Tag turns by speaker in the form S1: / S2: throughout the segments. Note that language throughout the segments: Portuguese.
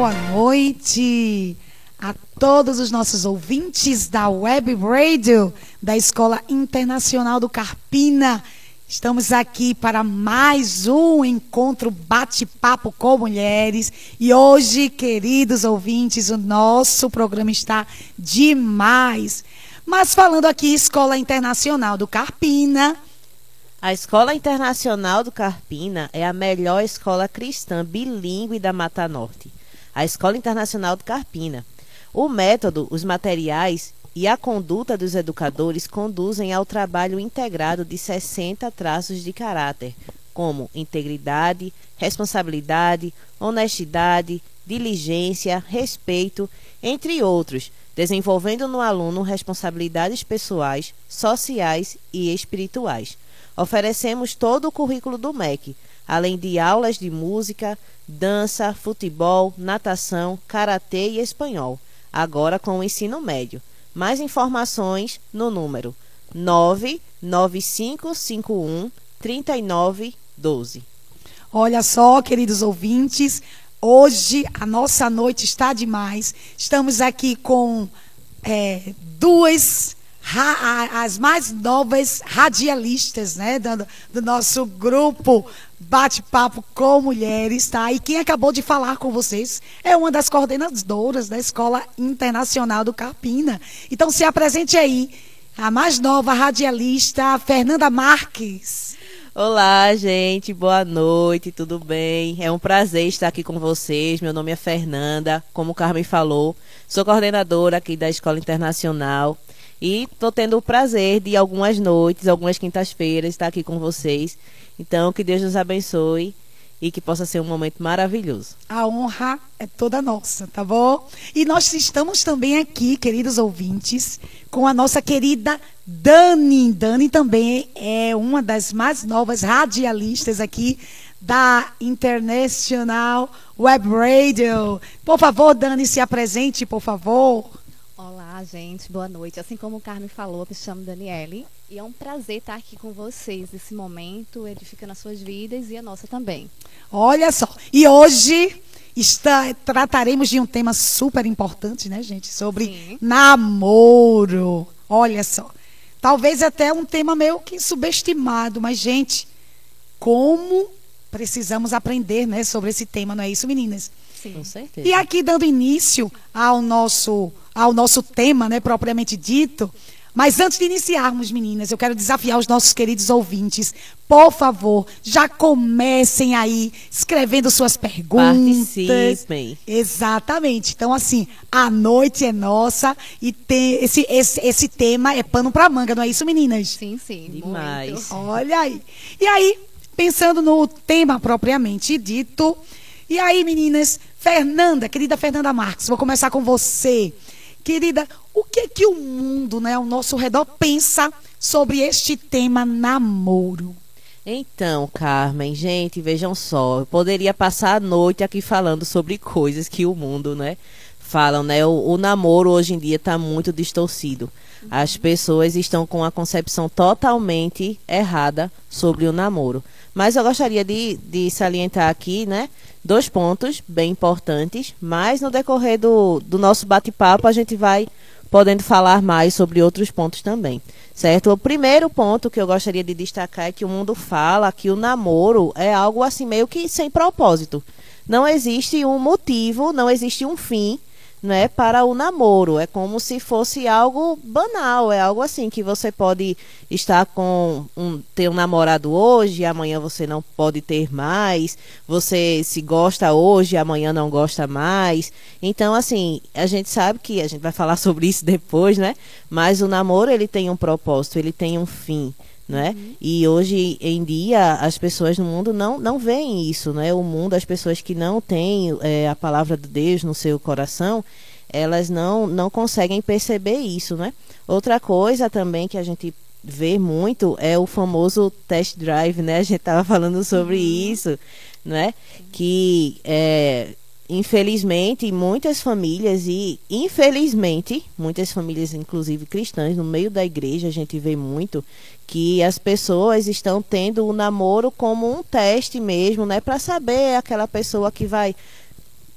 S1: boa noite a todos os nossos ouvintes da Web Radio da Escola Internacional do Carpina. Estamos aqui para mais um encontro bate-papo com mulheres. E hoje, queridos ouvintes, o nosso programa está demais. Mas falando aqui, Escola Internacional do Carpina.
S2: A Escola Internacional do Carpina é a melhor escola cristã bilíngue da Mata Norte. A Escola Internacional do Carpina. O método, os materiais e a conduta dos educadores conduzem ao trabalho integrado de 60 traços de caráter, como integridade, responsabilidade, honestidade, diligência, respeito, entre outros, desenvolvendo no aluno responsabilidades pessoais, sociais e espirituais. Oferecemos todo o currículo do MEC, além de aulas de música, dança, futebol, natação, karatê e espanhol, agora com o ensino médio. Mais informações no número 99551 3912.
S1: Olha só, queridos ouvintes, hoje a nossa noite está demais. Estamos aqui com é, duas as mais novas radialistas, né, do, do nosso grupo Bate-Papo com Mulheres, tá? E quem acabou de falar com vocês é uma das coordenadoras da Escola Internacional do Carpina. Então se apresente aí, a mais nova radialista, Fernanda Marques.
S2: Olá, gente, boa noite, tudo bem? É um prazer estar aqui com vocês. Meu nome é Fernanda, como o Carmen falou, sou coordenadora aqui da Escola Internacional. E estou tendo o prazer de algumas noites, algumas quintas-feiras, estar aqui com vocês. Então, que Deus nos abençoe e que possa ser um momento maravilhoso.
S1: A honra é toda nossa, tá bom? E nós estamos também aqui, queridos ouvintes, com a nossa querida Dani. Dani também é uma das mais novas radialistas aqui da International Web Radio. Por favor, Dani, se apresente, por favor.
S3: Olá, gente, boa noite. Assim como o Carmen falou, eu me chamo Daniele e é um prazer estar aqui com vocês nesse momento, edificando as suas vidas e a nossa também.
S1: Olha só, e hoje está, trataremos de um tema super importante, né, gente? Sobre Sim. namoro. Olha só, talvez até um tema meio que subestimado, mas, gente, como precisamos aprender, né, sobre esse tema, não é isso, meninas?
S2: Sim. Com certeza.
S1: E aqui dando início ao nosso ao nosso tema, né, propriamente dito. Mas antes de iniciarmos, meninas, eu quero desafiar os nossos queridos ouvintes. Por favor, já comecem aí escrevendo suas perguntas.
S2: Participem.
S1: Exatamente. Então, assim, a noite é nossa e tem esse, esse, esse tema é pano para manga, não é isso, meninas?
S3: Sim, sim.
S2: Demais.
S3: Muito.
S1: Olha aí. E aí, pensando no tema propriamente dito, e aí, meninas, Fernanda, querida Fernanda Marques, vou começar com você. Querida, o que que o mundo, né, ao nosso redor pensa sobre este tema namoro?
S2: Então, Carmen, gente, vejam só, eu poderia passar a noite aqui falando sobre coisas que o mundo, né, falam, né? O, o namoro hoje em dia está muito distorcido. As pessoas estão com a concepção totalmente errada sobre o namoro. Mas eu gostaria de, de salientar aqui, né, dois pontos bem importantes, mas no decorrer do, do nosso bate-papo a gente vai podendo falar mais sobre outros pontos também. Certo? O primeiro ponto que eu gostaria de destacar é que o mundo fala que o namoro é algo assim meio que sem propósito. Não existe um motivo, não existe um fim né, para o namoro. É como se fosse algo banal, é algo assim que você pode estar com um ter um namorado hoje, amanhã você não pode ter mais. Você se gosta hoje, amanhã não gosta mais. Então, assim, a gente sabe que a gente vai falar sobre isso depois, né? Mas o namoro ele tem um propósito, ele tem um fim né? Uhum. E hoje em dia as pessoas no mundo não, não veem isso, né? O mundo, as pessoas que não têm é, a palavra de Deus no seu coração, elas não, não conseguem perceber isso, né? Outra coisa também que a gente vê muito é o famoso test drive, né? A gente estava falando sobre uhum. isso, né? Que é, infelizmente, muitas famílias e infelizmente, muitas famílias inclusive cristãs no meio da igreja, a gente vê muito que as pessoas estão tendo o namoro como um teste mesmo, né, para saber aquela pessoa que vai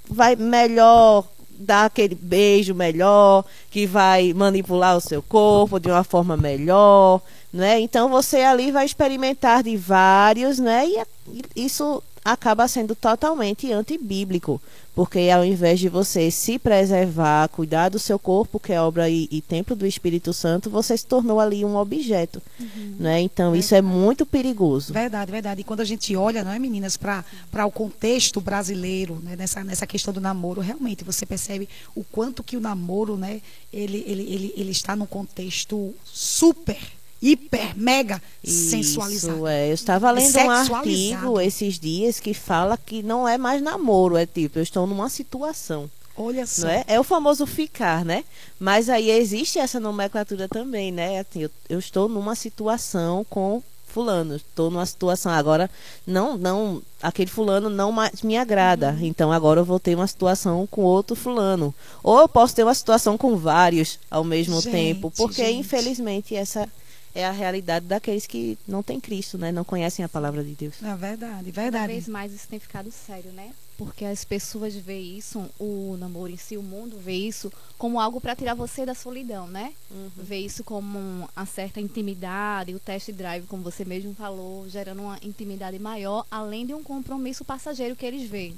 S2: vai melhor dar aquele beijo melhor, que vai manipular o seu corpo de uma forma melhor, né? Então você ali vai experimentar de vários, né? E isso acaba sendo totalmente antibíblico, porque ao invés de você se preservar, cuidar do seu corpo, que é obra e, e templo do Espírito Santo, você se tornou ali um objeto, uhum. né? Então verdade. isso é muito perigoso.
S1: Verdade, verdade. E quando a gente olha, não é, meninas, para o contexto brasileiro, né? nessa, nessa questão do namoro, realmente você percebe o quanto que o namoro, né? Ele, ele, ele, ele está num contexto super hiper, mega Isso, sensualizado.
S2: É. Eu estava lendo um artigo esses dias que fala que não é mais namoro, é tipo, eu estou numa situação.
S1: Olha só.
S2: É? é? o famoso ficar, né? Mas aí existe essa nomenclatura também, né? Assim, eu, eu estou numa situação com fulano, estou numa situação agora não não aquele fulano não mais me agrada, uhum. então agora eu vou ter uma situação com outro fulano, ou eu posso ter uma situação com vários ao mesmo gente, tempo, porque gente. infelizmente essa é a realidade daqueles que não têm Cristo, né? Não conhecem a palavra de Deus.
S1: É verdade, verdade.
S3: Cada vez mais isso tem ficado sério, né? Porque as pessoas veem isso, o namoro em si, o mundo vê isso como algo para tirar você da solidão, né? Uhum. Vê isso como uma certa intimidade, o test drive, como você mesmo falou, gerando uma intimidade maior, além de um compromisso passageiro que eles veem.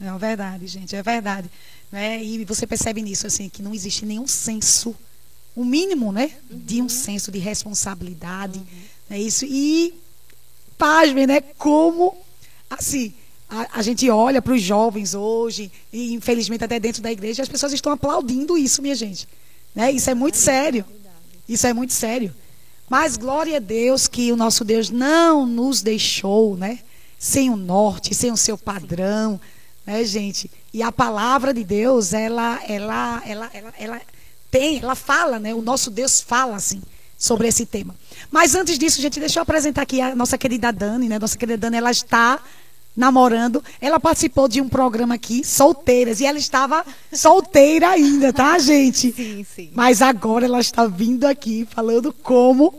S1: É verdade, gente, é verdade. Né? E você percebe nisso, assim, que não existe nenhum senso o mínimo, né, de um senso de responsabilidade, uhum. é isso. E pasmem, né, como assim, a, a gente olha para os jovens hoje e infelizmente até dentro da igreja as pessoas estão aplaudindo isso, minha gente, né? Isso é muito sério. Isso é muito sério. Mas glória a Deus que o nosso Deus não nos deixou, né, sem o norte, sem o seu padrão, né, gente? E a palavra de Deus, ela ela ela ela, ela tem, ela fala, né? O nosso Deus fala assim sobre esse tema. Mas antes disso, gente, deixa eu apresentar aqui a nossa querida Dani, né? Nossa querida Dani, ela está namorando. Ela participou de um programa aqui, solteiras, e ela estava solteira ainda, tá, gente?
S3: Sim, sim.
S1: Mas agora ela está vindo aqui falando como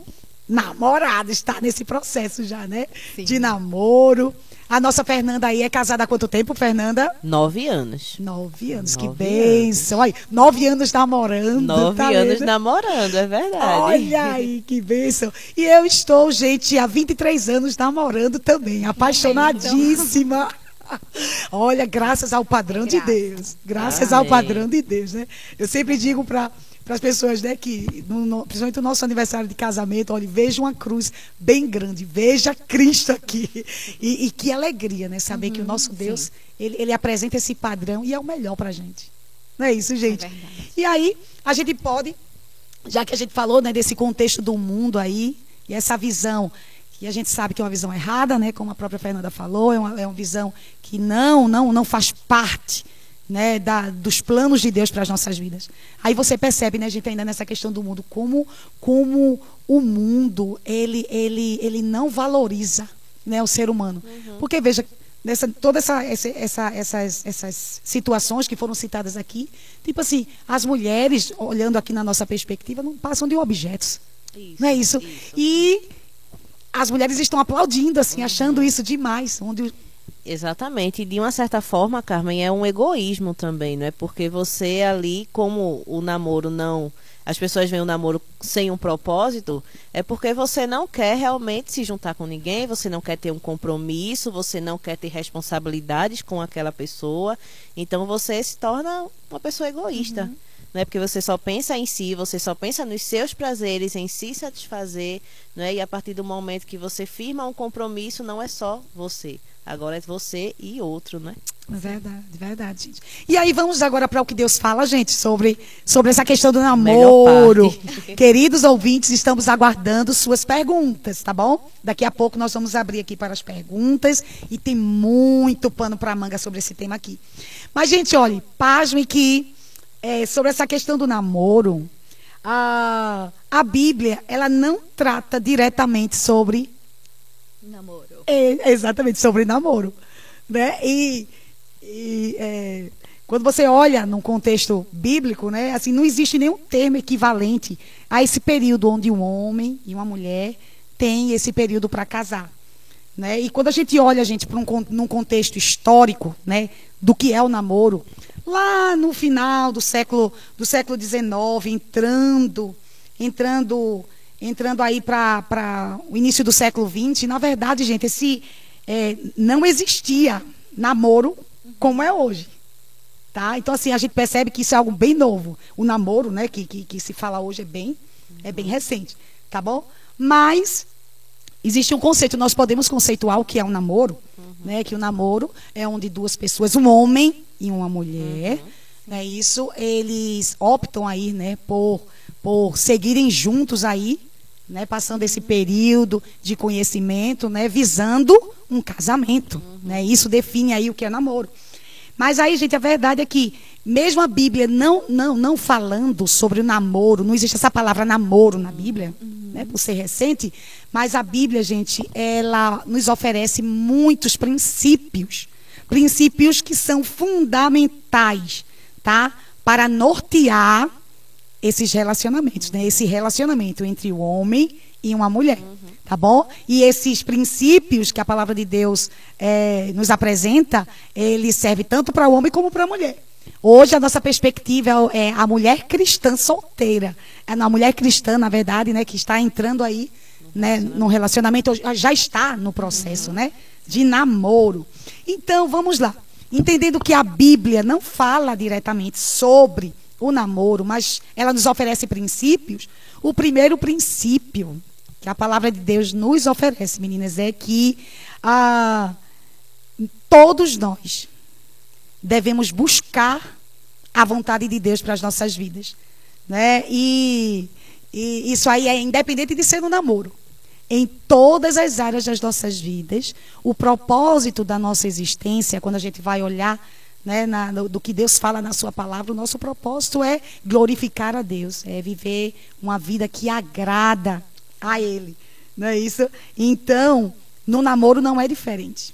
S1: namorada, está nesse processo já, né? Sim. De namoro. A nossa Fernanda aí é casada há quanto tempo, Fernanda?
S2: Nove anos.
S1: Nove anos, nove que bênção. Olha, nove anos namorando.
S2: Nove tá anos vendo? namorando, é verdade.
S1: Olha aí, que bênção. E eu estou, gente, há 23 anos namorando também, apaixonadíssima. Olha, graças ao padrão de Deus. Graças Amém. ao padrão de Deus, né? Eu sempre digo para para as pessoas, né, que, no, no, principalmente no nosso aniversário de casamento, olha, veja uma cruz bem grande, veja Cristo aqui. E, e que alegria, né, saber uhum, que o uhum, nosso Deus, ele, ele, apresenta esse padrão e é o melhor para a gente. Não é isso, gente? É e aí, a gente pode, já que a gente falou, né, desse contexto do mundo aí, e essa visão que a gente sabe que é uma visão errada, né, como a própria Fernanda falou, é uma, é uma visão que não, não, não faz parte né, da, dos planos de Deus para as nossas vidas. Aí você percebe, né, a gente ainda nessa questão do mundo, como, como o mundo ele, ele, ele não valoriza né, o ser humano. Uhum. Porque, veja, nessa, todas essa, essa, essa, essas, essas situações que foram citadas aqui, tipo assim, as mulheres, olhando aqui na nossa perspectiva, não passam de objetos. Isso, não é isso? isso? E as mulheres estão aplaudindo, assim, uhum. achando isso demais, onde
S2: Exatamente. E de uma certa forma, Carmen, é um egoísmo também, não é? Porque você ali, como o namoro não. As pessoas veem o namoro sem um propósito, é porque você não quer realmente se juntar com ninguém, você não quer ter um compromisso, você não quer ter responsabilidades com aquela pessoa. Então você se torna uma pessoa egoísta. Uhum. Não é porque você só pensa em si, você só pensa nos seus prazeres, em se satisfazer, não é? E a partir do momento que você firma um compromisso, não é só você. Agora é você e outro, né?
S1: Verdade, verdade, gente. E aí vamos agora para o que Deus fala, gente, sobre, sobre essa questão do namoro. Queridos ouvintes, estamos aguardando suas perguntas, tá bom? Daqui a pouco nós vamos abrir aqui para as perguntas e tem muito pano para manga sobre esse tema aqui. Mas, gente, olhe, pasme que é, sobre essa questão do namoro, a, a Bíblia, ela não trata diretamente sobre
S3: namoro.
S1: É, exatamente, sobre namoro. Né? E, e é, quando você olha num contexto bíblico, né, assim, não existe nenhum termo equivalente a esse período onde um homem e uma mulher têm esse período para casar. Né? E quando a gente olha, gente, para um num contexto histórico, né, do que é o namoro, lá no final do século do século XIX, entrando, entrando, entrando aí para o início do século XX, na verdade, gente, esse é, não existia namoro como é hoje. Tá? Então, assim, a gente percebe que isso é algo bem novo. O namoro, né, que, que, que se fala hoje é bem, é bem recente, tá bom? Mas existe um conceito, nós podemos conceituar o que é um namoro, uhum. né? Que o namoro é onde duas pessoas, um homem e uma mulher, uhum. né? Isso eles optam aí, né, por por seguirem juntos aí, né, passando esse período de conhecimento, né, visando um casamento, né? Isso define aí o que é namoro. Mas aí, gente, a verdade é que mesmo a Bíblia não não não falando sobre o namoro, não existe essa palavra namoro na Bíblia, né, por ser recente, mas a Bíblia, gente, ela nos oferece muitos princípios, princípios que são fundamentais, tá? Para nortear esses relacionamentos, né? Esse relacionamento entre o homem e uma mulher, tá bom? E esses princípios que a palavra de Deus é, nos apresenta, ele serve tanto para o homem como para a mulher. Hoje a nossa perspectiva é a mulher cristã solteira, é a mulher cristã, na verdade, né, que está entrando aí né, no relacionamento, já está no processo, né, de namoro. Então, vamos lá. Entendendo que a Bíblia não fala diretamente sobre o namoro, mas ela nos oferece princípios. O primeiro princípio que a palavra de Deus nos oferece, meninas, é que ah, todos nós devemos buscar a vontade de Deus para as nossas vidas. Né? E, e isso aí é independente de ser no namoro em todas as áreas das nossas vidas. O propósito da nossa existência, quando a gente vai olhar né, na, no, do que Deus fala na Sua palavra, o nosso propósito é glorificar a Deus, é viver uma vida que agrada a Ele. Não é isso? Então, no namoro não é diferente.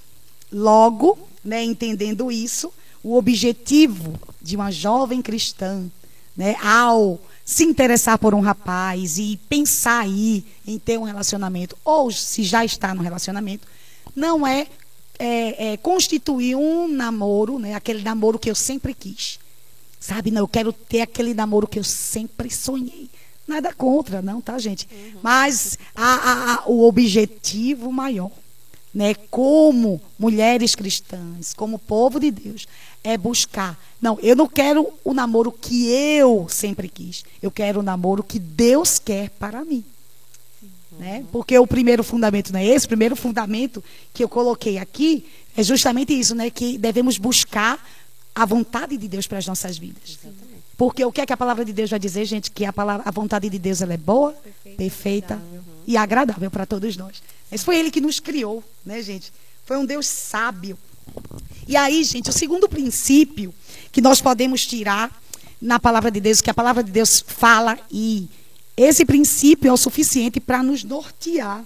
S1: Logo, né, entendendo isso, o objetivo de uma jovem cristã, né, ao se interessar por um rapaz e pensar aí em ter um relacionamento, ou se já está no relacionamento, não é, é, é, constituir um namoro, né, aquele namoro que eu sempre quis. Sabe, não, eu quero ter aquele namoro que eu sempre sonhei. Nada contra, não, tá, gente? Uhum. Mas a, a, a, o objetivo maior, né, como mulheres cristãs, como povo de Deus, é buscar. Não, eu não quero o namoro que eu sempre quis. Eu quero o namoro que Deus quer para mim. Né? Porque o primeiro fundamento não é esse, o primeiro fundamento que eu coloquei aqui é justamente isso, né? Que devemos buscar a vontade de Deus para as nossas vidas. Exatamente. Porque o que é que a palavra de Deus vai dizer, gente? Que a, palavra, a vontade de Deus ela é boa, perfeita, perfeita uhum. e agradável para todos nós. Esse foi Ele que nos criou, né, gente? Foi um Deus sábio. E aí, gente, o segundo princípio que nós podemos tirar na palavra de Deus, que a palavra de Deus fala, e esse princípio é o suficiente para nos nortear,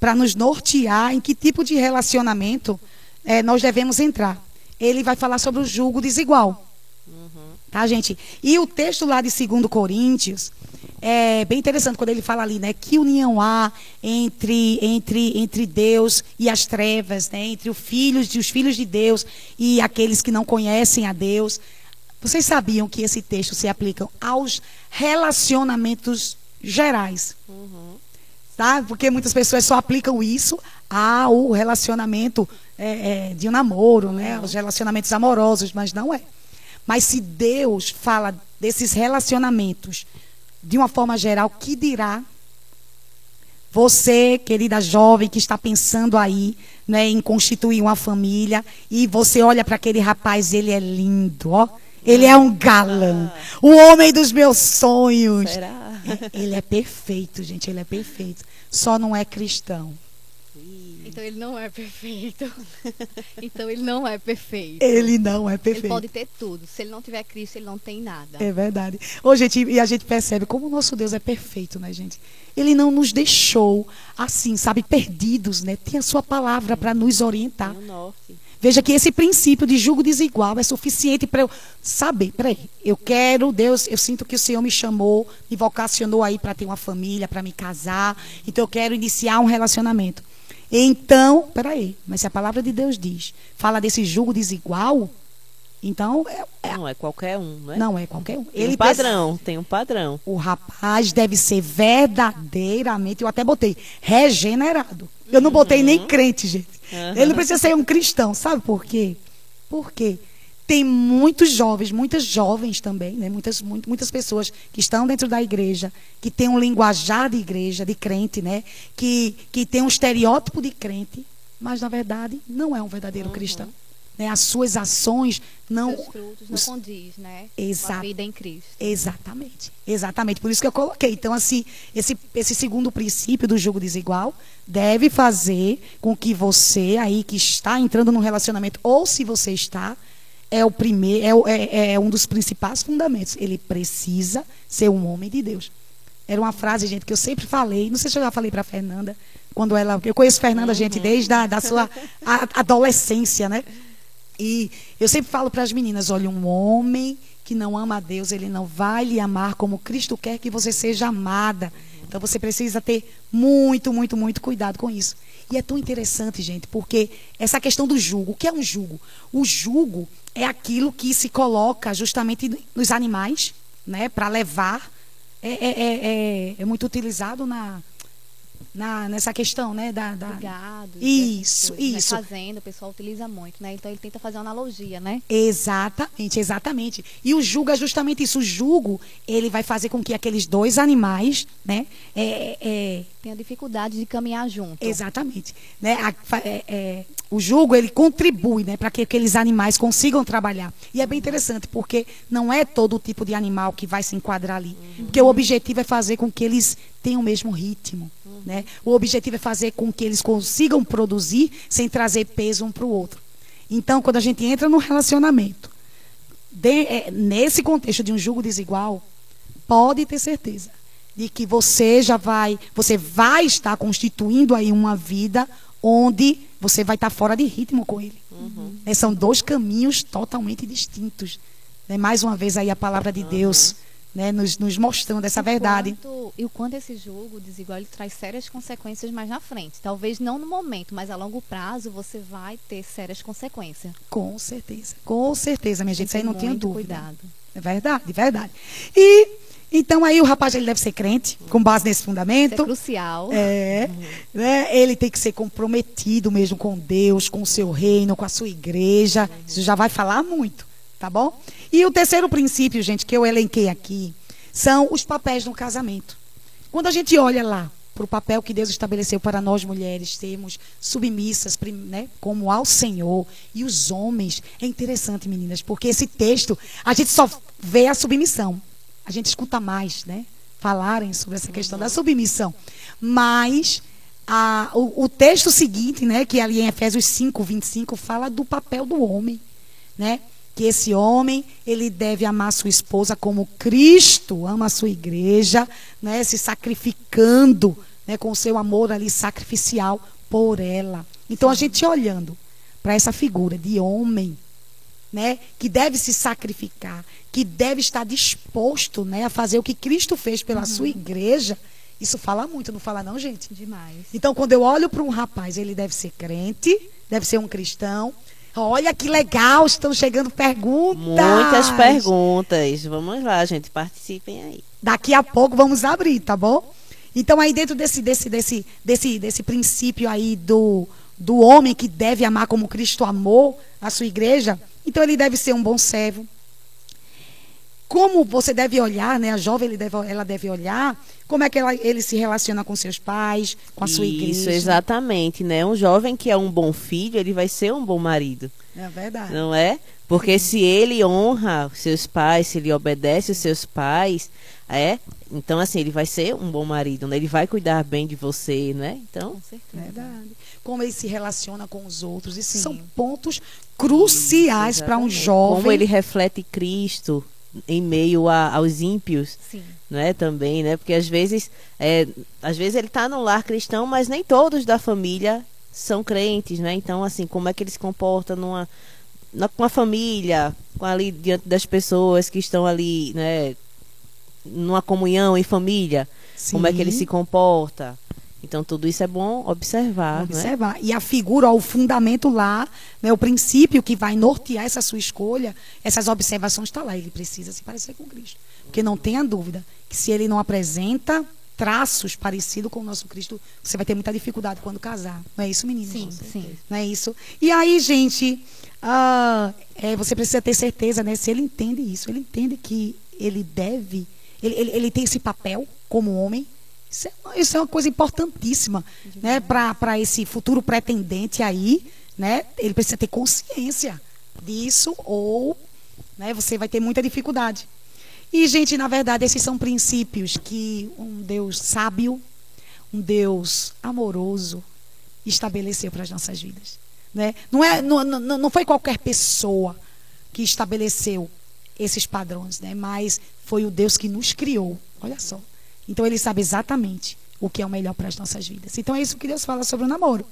S1: para nos nortear em que tipo de relacionamento é, nós devemos entrar. Ele vai falar sobre o julgo desigual. Uhum. Tá, gente? E o texto lá de 2 Coríntios, é bem interessante quando ele fala ali, né? Que união há entre, entre, entre Deus e as trevas, né? Entre os filhos, os filhos de Deus e aqueles que não conhecem a Deus. Vocês sabiam que esse texto se aplica aos relacionamentos gerais? Uhum. Tá? Porque muitas pessoas só aplicam isso ao relacionamento é, é, de um namoro, né? Os relacionamentos amorosos, mas não é. Mas se Deus fala desses relacionamentos de uma forma geral, que dirá você, querida jovem, que está pensando aí né, em constituir uma família, e você olha para aquele rapaz, ele é lindo, ó. Ele é um galã. O homem dos meus sonhos. Será? Ele é perfeito, gente. Ele é perfeito. Só não é cristão.
S3: Então ele não é perfeito. então ele não é perfeito.
S1: Ele não é perfeito. Ele
S3: pode ter tudo. Se ele não tiver Cristo, ele não tem nada.
S1: É verdade. Ô, gente, e a gente percebe como o nosso Deus é perfeito, né, gente? Ele não nos deixou assim, sabe, perdidos, né? Tem a sua palavra para nos orientar. Veja que esse princípio de julgo desigual é suficiente para eu saber, peraí, eu quero, Deus, eu sinto que o Senhor me chamou, me vocacionou aí para ter uma família, para me casar, então eu quero iniciar um relacionamento. Então, peraí, mas se a palavra de Deus diz, fala desse julgo desigual, então é,
S2: é, não é qualquer um, né?
S1: Não é qualquer um.
S2: Tem Ele um padrão, precisa, tem um padrão.
S1: O rapaz deve ser verdadeiramente, eu até botei, regenerado. Eu não botei uhum. nem crente, gente. Uhum. Ele não precisa ser um cristão, sabe por quê? Por quê? Tem muitos jovens, muitas jovens também, né? muitas, muitas pessoas que estão dentro da igreja, que têm um linguajar de igreja, de crente, né? que, que tem um estereótipo de crente, mas na verdade não é um verdadeiro uhum. cristão. Né? As suas ações não.
S3: Os frutos não os... condiz, né?
S1: Exato.
S3: Com a vida em Cristo.
S1: Exatamente. Exatamente. Por isso que eu coloquei. Então, assim, esse, esse segundo princípio do jogo desigual deve fazer com que você aí que está entrando num relacionamento, ou se você está, é o primeiro, é, é, é um dos principais fundamentos. Ele precisa ser um homem de Deus. Era uma frase, gente, que eu sempre falei. Não sei se eu já falei para Fernanda, quando ela. Eu conheço Fernanda, uhum. gente, desde a da sua adolescência, né? E eu sempre falo para as meninas: olha, um homem que não ama a Deus, ele não vai lhe amar como Cristo quer que você seja amada. Então você precisa ter muito, muito, muito cuidado com isso. E é tão interessante, gente, porque essa questão do jugo, o que é um jugo? O jugo é aquilo que se coloca justamente nos animais, né, para levar. É, é, é, é, é muito utilizado na, na, nessa questão, né? Da, da...
S3: gado.
S1: Isso,
S3: coisas,
S1: isso.
S3: Né? Fazenda, o pessoal utiliza muito, né? Então ele tenta fazer uma analogia, né?
S1: Exatamente, exatamente. E o jugo é justamente isso. O jugo, ele vai fazer com que aqueles dois animais, né? É, é...
S3: Tenha dificuldade de caminhar junto.
S1: Exatamente. Né? A, é, é, o jugo, ele contribui, né? Para que aqueles animais consigam trabalhar. E é bem interessante, porque não é todo tipo de animal que vai se enquadrar ali. Uhum. Porque o objetivo é fazer com que eles tenham o mesmo ritmo né? O objetivo é fazer com que eles consigam produzir sem trazer peso um para o outro. Então, quando a gente entra no relacionamento, de, é, nesse contexto de um julgo desigual, pode ter certeza de que você já vai, você vai estar constituindo aí uma vida onde você vai estar fora de ritmo com ele. Uhum. É, são dois caminhos totalmente distintos. Né? Mais uma vez aí a palavra de uhum. Deus né, nos, nos mostrando essa verdade.
S3: Quanto, e o quanto esse jogo desigual ele traz sérias consequências mais na frente. Talvez não no momento, mas a longo prazo você vai ter sérias consequências.
S1: Com certeza. Com certeza, minha gente. Isso aí não tenho dúvida.
S3: Cuidado.
S1: É verdade, verdade. E então aí o rapaz ele deve ser crente, com base nesse fundamento. Isso
S3: é crucial.
S1: É, né? Ele tem que ser comprometido mesmo com Deus, com o seu reino, com a sua igreja. Isso já vai falar muito, tá bom? E o terceiro princípio, gente, que eu elenquei aqui, são os papéis no casamento. Quando a gente olha lá para o papel que Deus estabeleceu para nós mulheres sermos submissas, né, como ao Senhor, e os homens, é interessante, meninas, porque esse texto, a gente só vê a submissão. A gente escuta mais, né? Falarem sobre essa questão da submissão. Mas a, o, o, texto seguinte, né, que ali em Efésios 5, 25, fala do papel do homem, né? que esse homem ele deve amar sua esposa como Cristo ama a sua igreja, né, se sacrificando, né, com o seu amor ali sacrificial por ela. Então a gente olhando para essa figura de homem, né, que deve se sacrificar, que deve estar disposto, né, a fazer o que Cristo fez pela uhum. sua igreja. Isso fala muito, não fala não, gente?
S3: Demais.
S1: Então, quando eu olho para um rapaz, ele deve ser crente, deve ser um cristão, Olha que legal, estão chegando perguntas.
S2: Muitas perguntas. Vamos lá, gente, participem aí.
S1: Daqui a pouco vamos abrir, tá bom? Então aí dentro desse desse desse desse desse princípio aí do do homem que deve amar como Cristo amou a sua igreja, então ele deve ser um bom servo. Como você deve olhar, né? A jovem ele deve, ela deve olhar como é que ela, ele se relaciona com seus pais, com a sua
S2: Isso,
S1: igreja.
S2: Isso, exatamente, né? Um jovem que é um bom filho, ele vai ser um bom marido.
S1: É verdade.
S2: Não é? Porque se ele honra seus pais, se ele obedece os seus pais, é, então assim, ele vai ser um bom marido, né? Ele vai cuidar bem de você, né? Então,
S1: com certeza. Verdade. Como ele se relaciona com os outros, esses são pontos cruciais para um jovem.
S2: Como ele reflete Cristo em meio a, aos ímpios.
S3: Sim
S2: né, também, né? Porque às vezes, é, às vezes ele está no lar cristão, mas nem todos da família são crentes, né? Então, assim, como é que ele se comporta numa, na, com a família, com ali diante das pessoas que estão ali, né, numa comunhão em família, Sim. como é que ele se comporta? Então tudo isso é bom observar.
S1: Observar. Né? E a figura, ó, o fundamento lá, né, o princípio que vai nortear essa sua escolha, essas observações está lá. Ele precisa se parecer com Cristo. Porque não tenha dúvida que se ele não apresenta traços parecidos com o nosso Cristo, você vai ter muita dificuldade quando casar. Não é isso, meninas?
S3: Sim, sim.
S1: Não é isso? E aí, gente, uh, é, você precisa ter certeza, né? Se ele entende isso, ele entende que ele deve, ele, ele, ele tem esse papel como homem, isso é, uma, isso é uma coisa importantíssima né, para esse futuro pretendente aí. Né, ele precisa ter consciência disso ou né, você vai ter muita dificuldade. E, gente, na verdade, esses são princípios que um Deus sábio, um Deus amoroso estabeleceu para as nossas vidas. Né? Não, é, não, não, não foi qualquer pessoa que estabeleceu esses padrões, né? mas foi o Deus que nos criou. Olha só. Então ele sabe exatamente o que é o melhor para as nossas vidas. Então é isso que Deus fala sobre o namoro.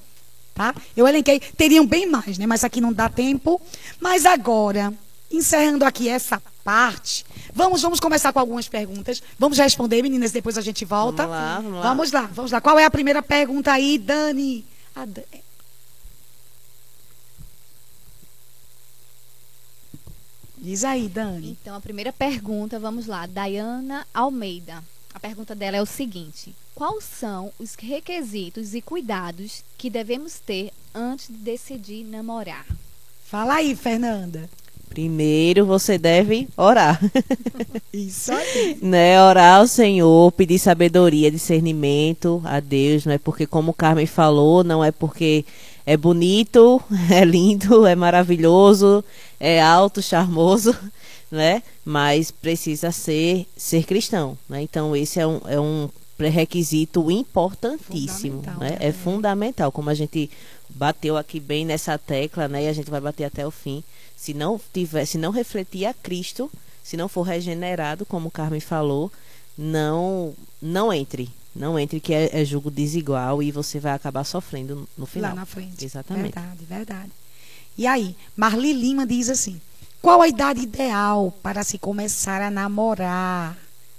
S1: Tá? Eu elenquei, teriam bem mais, né? Mas aqui não dá tempo. Mas agora, encerrando aqui essa parte, vamos, vamos começar com algumas perguntas. Vamos responder, meninas, depois a gente volta.
S2: Vamos lá, vamos lá.
S1: Vamos lá, vamos lá. Qual é a primeira pergunta aí, Dani? Dani. Diz aí, Dani.
S3: Então, a primeira pergunta, vamos lá. Dayana Almeida. A pergunta dela é o seguinte: Quais são os requisitos e cuidados que devemos ter antes de decidir namorar?
S1: Fala aí, Fernanda.
S2: Primeiro você deve orar.
S1: Isso aí.
S2: né? Orar ao Senhor, pedir sabedoria, discernimento a Deus, não é porque como Carmen falou, não é porque é bonito, é lindo, é maravilhoso, é alto, charmoso, né? Mas precisa ser ser cristão, né? Então esse é um, é um pré-requisito importantíssimo, né? É, é fundamental, como a gente bateu aqui bem nessa tecla, né? E a gente vai bater até o fim. Se não tiver, se não refletir a Cristo, se não for regenerado, como o Carmen falou, não não entre, não entre que é, é julgo desigual e você vai acabar sofrendo no final.
S1: Lá na frente.
S2: Exatamente.
S1: Verdade, verdade. E aí, Marli Lima diz assim: qual a idade ideal para se começar a namorar?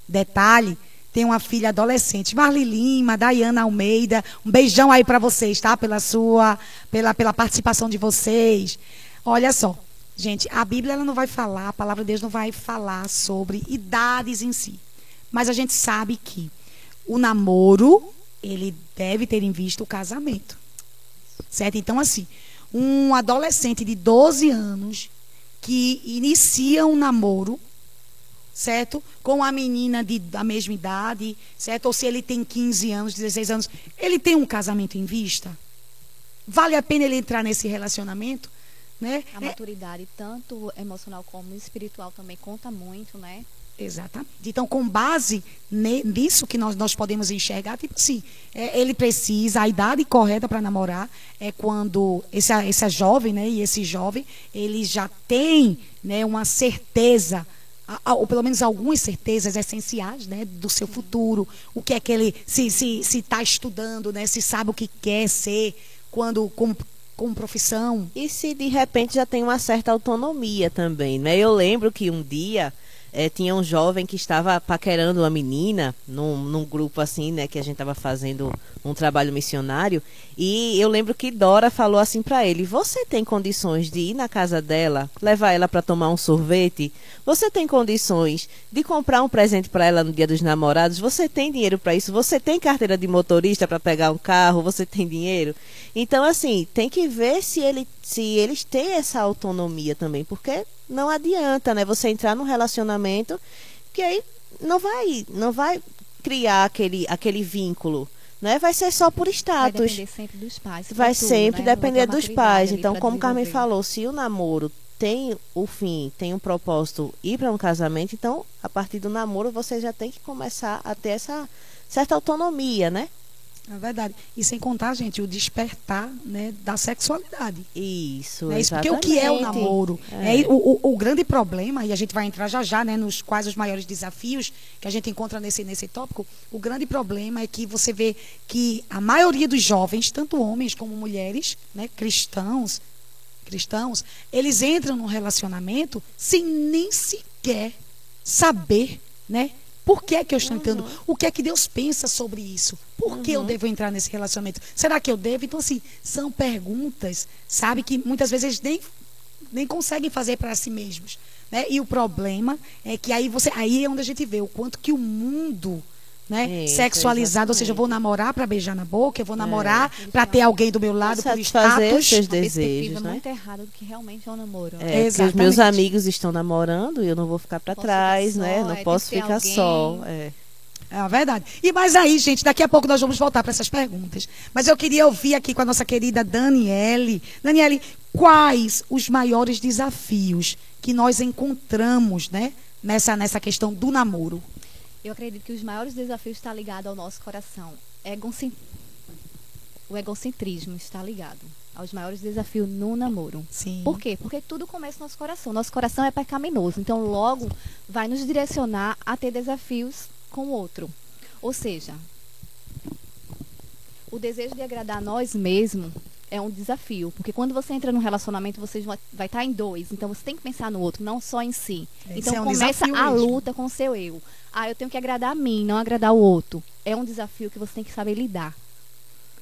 S1: Detalhe, tem uma filha adolescente, Marli Lima, Dayana Almeida. Um beijão aí para vocês, tá? Pela sua, pela, pela participação de vocês. Olha só, gente, a Bíblia ela não vai falar, a palavra de Deus não vai falar sobre idades em si. Mas a gente sabe que o namoro, ele deve ter em vista o casamento. Certo? Então, assim, um adolescente de 12 anos que inicia um namoro, certo? Com a menina de, da mesma idade, certo? Ou se ele tem 15 anos, 16 anos, ele tem um casamento em vista? Vale a pena ele entrar nesse relacionamento? Né?
S3: A maturidade, tanto emocional como espiritual, também conta muito, né?
S1: Exatamente. Então, com base nisso que nós, nós podemos enxergar, tipo assim, é, ele precisa, a idade correta para namorar é quando esse, essa jovem, né, e esse jovem, ele já tem né, uma certeza, ou pelo menos algumas certezas essenciais né, do seu futuro, o que é que ele se está se, se tá estudando, né, se sabe o que quer ser, quando, com, com profissão.
S2: E se de repente já tem uma certa autonomia também, né? Eu lembro que um dia é, tinha um jovem que estava paquerando uma menina num, num grupo assim, né, que a gente estava fazendo um trabalho missionário. E eu lembro que Dora falou assim para ele: Você tem condições de ir na casa dela, levar ela para tomar um sorvete? Você tem condições de comprar um presente para ela no Dia dos Namorados? Você tem dinheiro para isso? Você tem carteira de motorista para pegar um carro? Você tem dinheiro? Então, assim, tem que ver se, ele, se eles têm essa autonomia também, porque não adianta, né? Você entrar num relacionamento que aí não vai, não vai criar aquele, aquele vínculo. Né? Vai ser só por status. Vai
S3: depender sempre dos pais.
S2: Vai tudo, sempre né? depender dos pais. Então, como Carmen falou, se o namoro tem o fim, tem um propósito ir para um casamento, então, a partir do namoro, você já tem que começar a ter essa certa autonomia, né?
S1: É verdade. E sem contar, gente, o despertar né, da sexualidade.
S2: Isso,
S1: né? Isso, Porque o que é o namoro? É. é o, o, o, grande problema, e a gente vai entrar já já né, nos quais os maiores desafios que a gente encontra nesse, nesse tópico, o grande problema é que você vê que a maioria dos jovens, tanto homens como mulheres, né, cristãos, cristãos, eles entram num relacionamento sem nem sequer saber né, Por que é que eu estou entrando? O que é que Deus pensa sobre isso? Por que eu devo entrar nesse relacionamento? Será que eu devo? Então, assim, são perguntas, sabe, que muitas vezes eles nem, nem conseguem fazer para si mesmos. Né? E o problema é que aí você aí é onde a gente vê o quanto que o mundo né?
S2: Isso,
S1: Sexualizado, ou seja, eu vou namorar para beijar na boca, eu vou namorar para ter alguém do meu lado por status.
S2: seus
S3: perspectiva
S2: desejos,
S3: é
S2: né?
S3: muito errada do que realmente é um namoro.
S2: É, porque os
S1: Exatamente.
S2: meus amigos estão namorando e eu não vou ficar para trás,
S3: ficar
S2: né?
S3: só,
S2: Não
S3: é,
S2: posso ficar
S3: alguém.
S2: só. É.
S1: É a verdade. E mas aí, gente, daqui a pouco nós vamos voltar para essas perguntas. Mas eu queria ouvir aqui com a nossa querida Daniele. Daniele, quais os maiores desafios que nós encontramos, né, nessa nessa questão do namoro?
S3: Eu acredito que os maiores desafios estão ligados ao nosso coração. Egocen- O egocentrismo está ligado aos maiores desafios no namoro.
S1: Sim.
S3: Por quê? Porque tudo começa no nosso coração. Nosso coração é pecaminoso. Então, logo, vai nos direcionar a ter desafios com o outro. Ou seja, o desejo de agradar a nós mesmos é um desafio. Porque quando você entra num relacionamento, você vai vai estar em dois. Então, você tem que pensar no outro, não só em si.
S1: Esse
S3: então,
S1: é um
S3: começa a
S1: mesmo.
S3: luta com o seu eu. Ah, eu tenho que agradar a mim, não agradar o outro. É um desafio que você tem que saber lidar.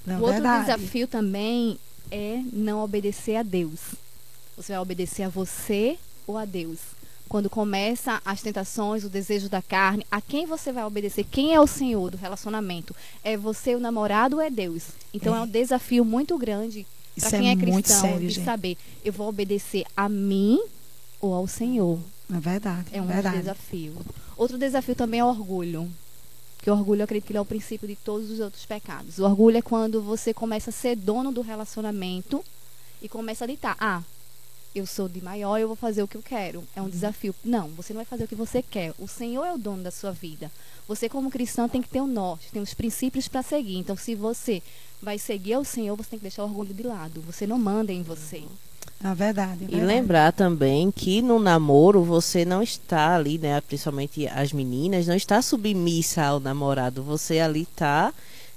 S1: Não,
S3: o outro
S1: verdade.
S3: desafio também é não obedecer a Deus. Você vai obedecer a você ou a Deus. Quando começa as tentações, o desejo da carne, a quem você vai obedecer? Quem é o Senhor do relacionamento? É você o namorado ou é Deus? Então
S1: É.
S3: é, um desafio muito grande para quem
S1: é
S3: é, cristão
S1: sério,
S3: de
S1: gente.
S3: saber, eu vou obedecer a mim ou ao Senhor?
S1: É verdade.
S3: É um
S1: verdade.
S3: desafio. Outro desafio também é o orgulho. Que o orgulho, eu acredito que ele é o princípio de todos os outros pecados. O orgulho é quando você começa a ser dono do relacionamento e começa a ditar: ah, eu sou de maior, eu vou fazer o que eu quero. É um desafio. Não, você não vai fazer o que você quer. O Senhor é o dono da sua vida. Você, como cristão, tem que ter o norte, tem os princípios para seguir. Então, se você vai seguir ao Senhor, você tem que deixar o orgulho de lado. Você não manda em você.
S1: É verdade. é
S2: E
S1: verdade.
S2: lembrar também que no namoro você não está ali, né? Principalmente as meninas, não está submissa ao namorado. Você ali está,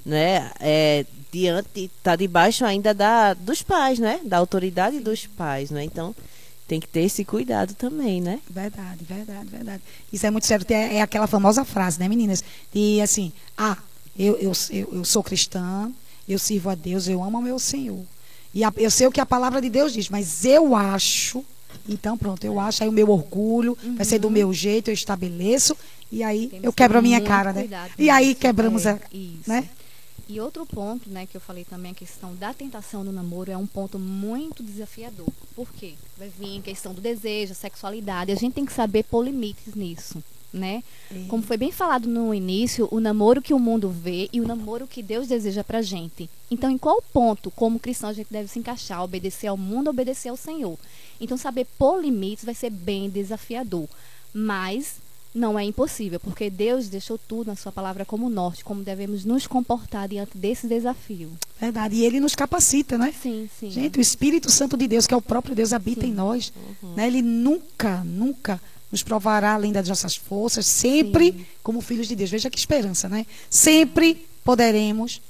S2: né? É, diante, está debaixo ainda da, dos pais, né? Da autoridade dos pais, né? Então tem que ter esse cuidado também, né?
S1: Verdade, verdade, verdade. Isso é muito sério. É, é aquela famosa frase, né, meninas? De assim, ah, eu, eu, eu, eu sou cristã, eu sirvo a Deus, eu amo ao meu Senhor. E a- eu sei o que a palavra de Deus diz, mas eu acho. Então, pronto, eu acho, aí o meu orgulho vai ser do meu jeito, eu estabeleço, e aí
S3: Temos
S1: eu
S3: que
S1: quebro a minha cara, né? E aí quebramos
S3: É,
S1: a.
S3: Isso.
S1: né?
S3: E outro ponto, né, que eu falei também, a questão da tentação no namoro é um ponto muito desafiador. Por quê? Vai vir em questão do desejo, sexualidade. A gente tem que saber pôr limites nisso, né? Como foi bem falado no início, o namoro que o mundo vê e o namoro que Deus deseja pra gente. Então, em qual ponto, como cristão, a gente deve se encaixar? Obedecer ao mundo, obedecer ao Senhor. Então, saber pôr limites vai ser bem desafiador. Mas não é impossível, porque Deus deixou tudo na sua palavra como norte, como devemos nos comportar diante desse desafio.
S1: Verdade. E ele nos capacita, né?
S3: Sim, sim.
S1: Gente, o Espírito Santo de Deus, que é o próprio Deus, habita em nós. Né? Ele nunca, nunca nos provará além das nossas forças, sempre
S3: Sim.
S1: como filhos de Deus. Veja que esperança, né? Sempre poderemos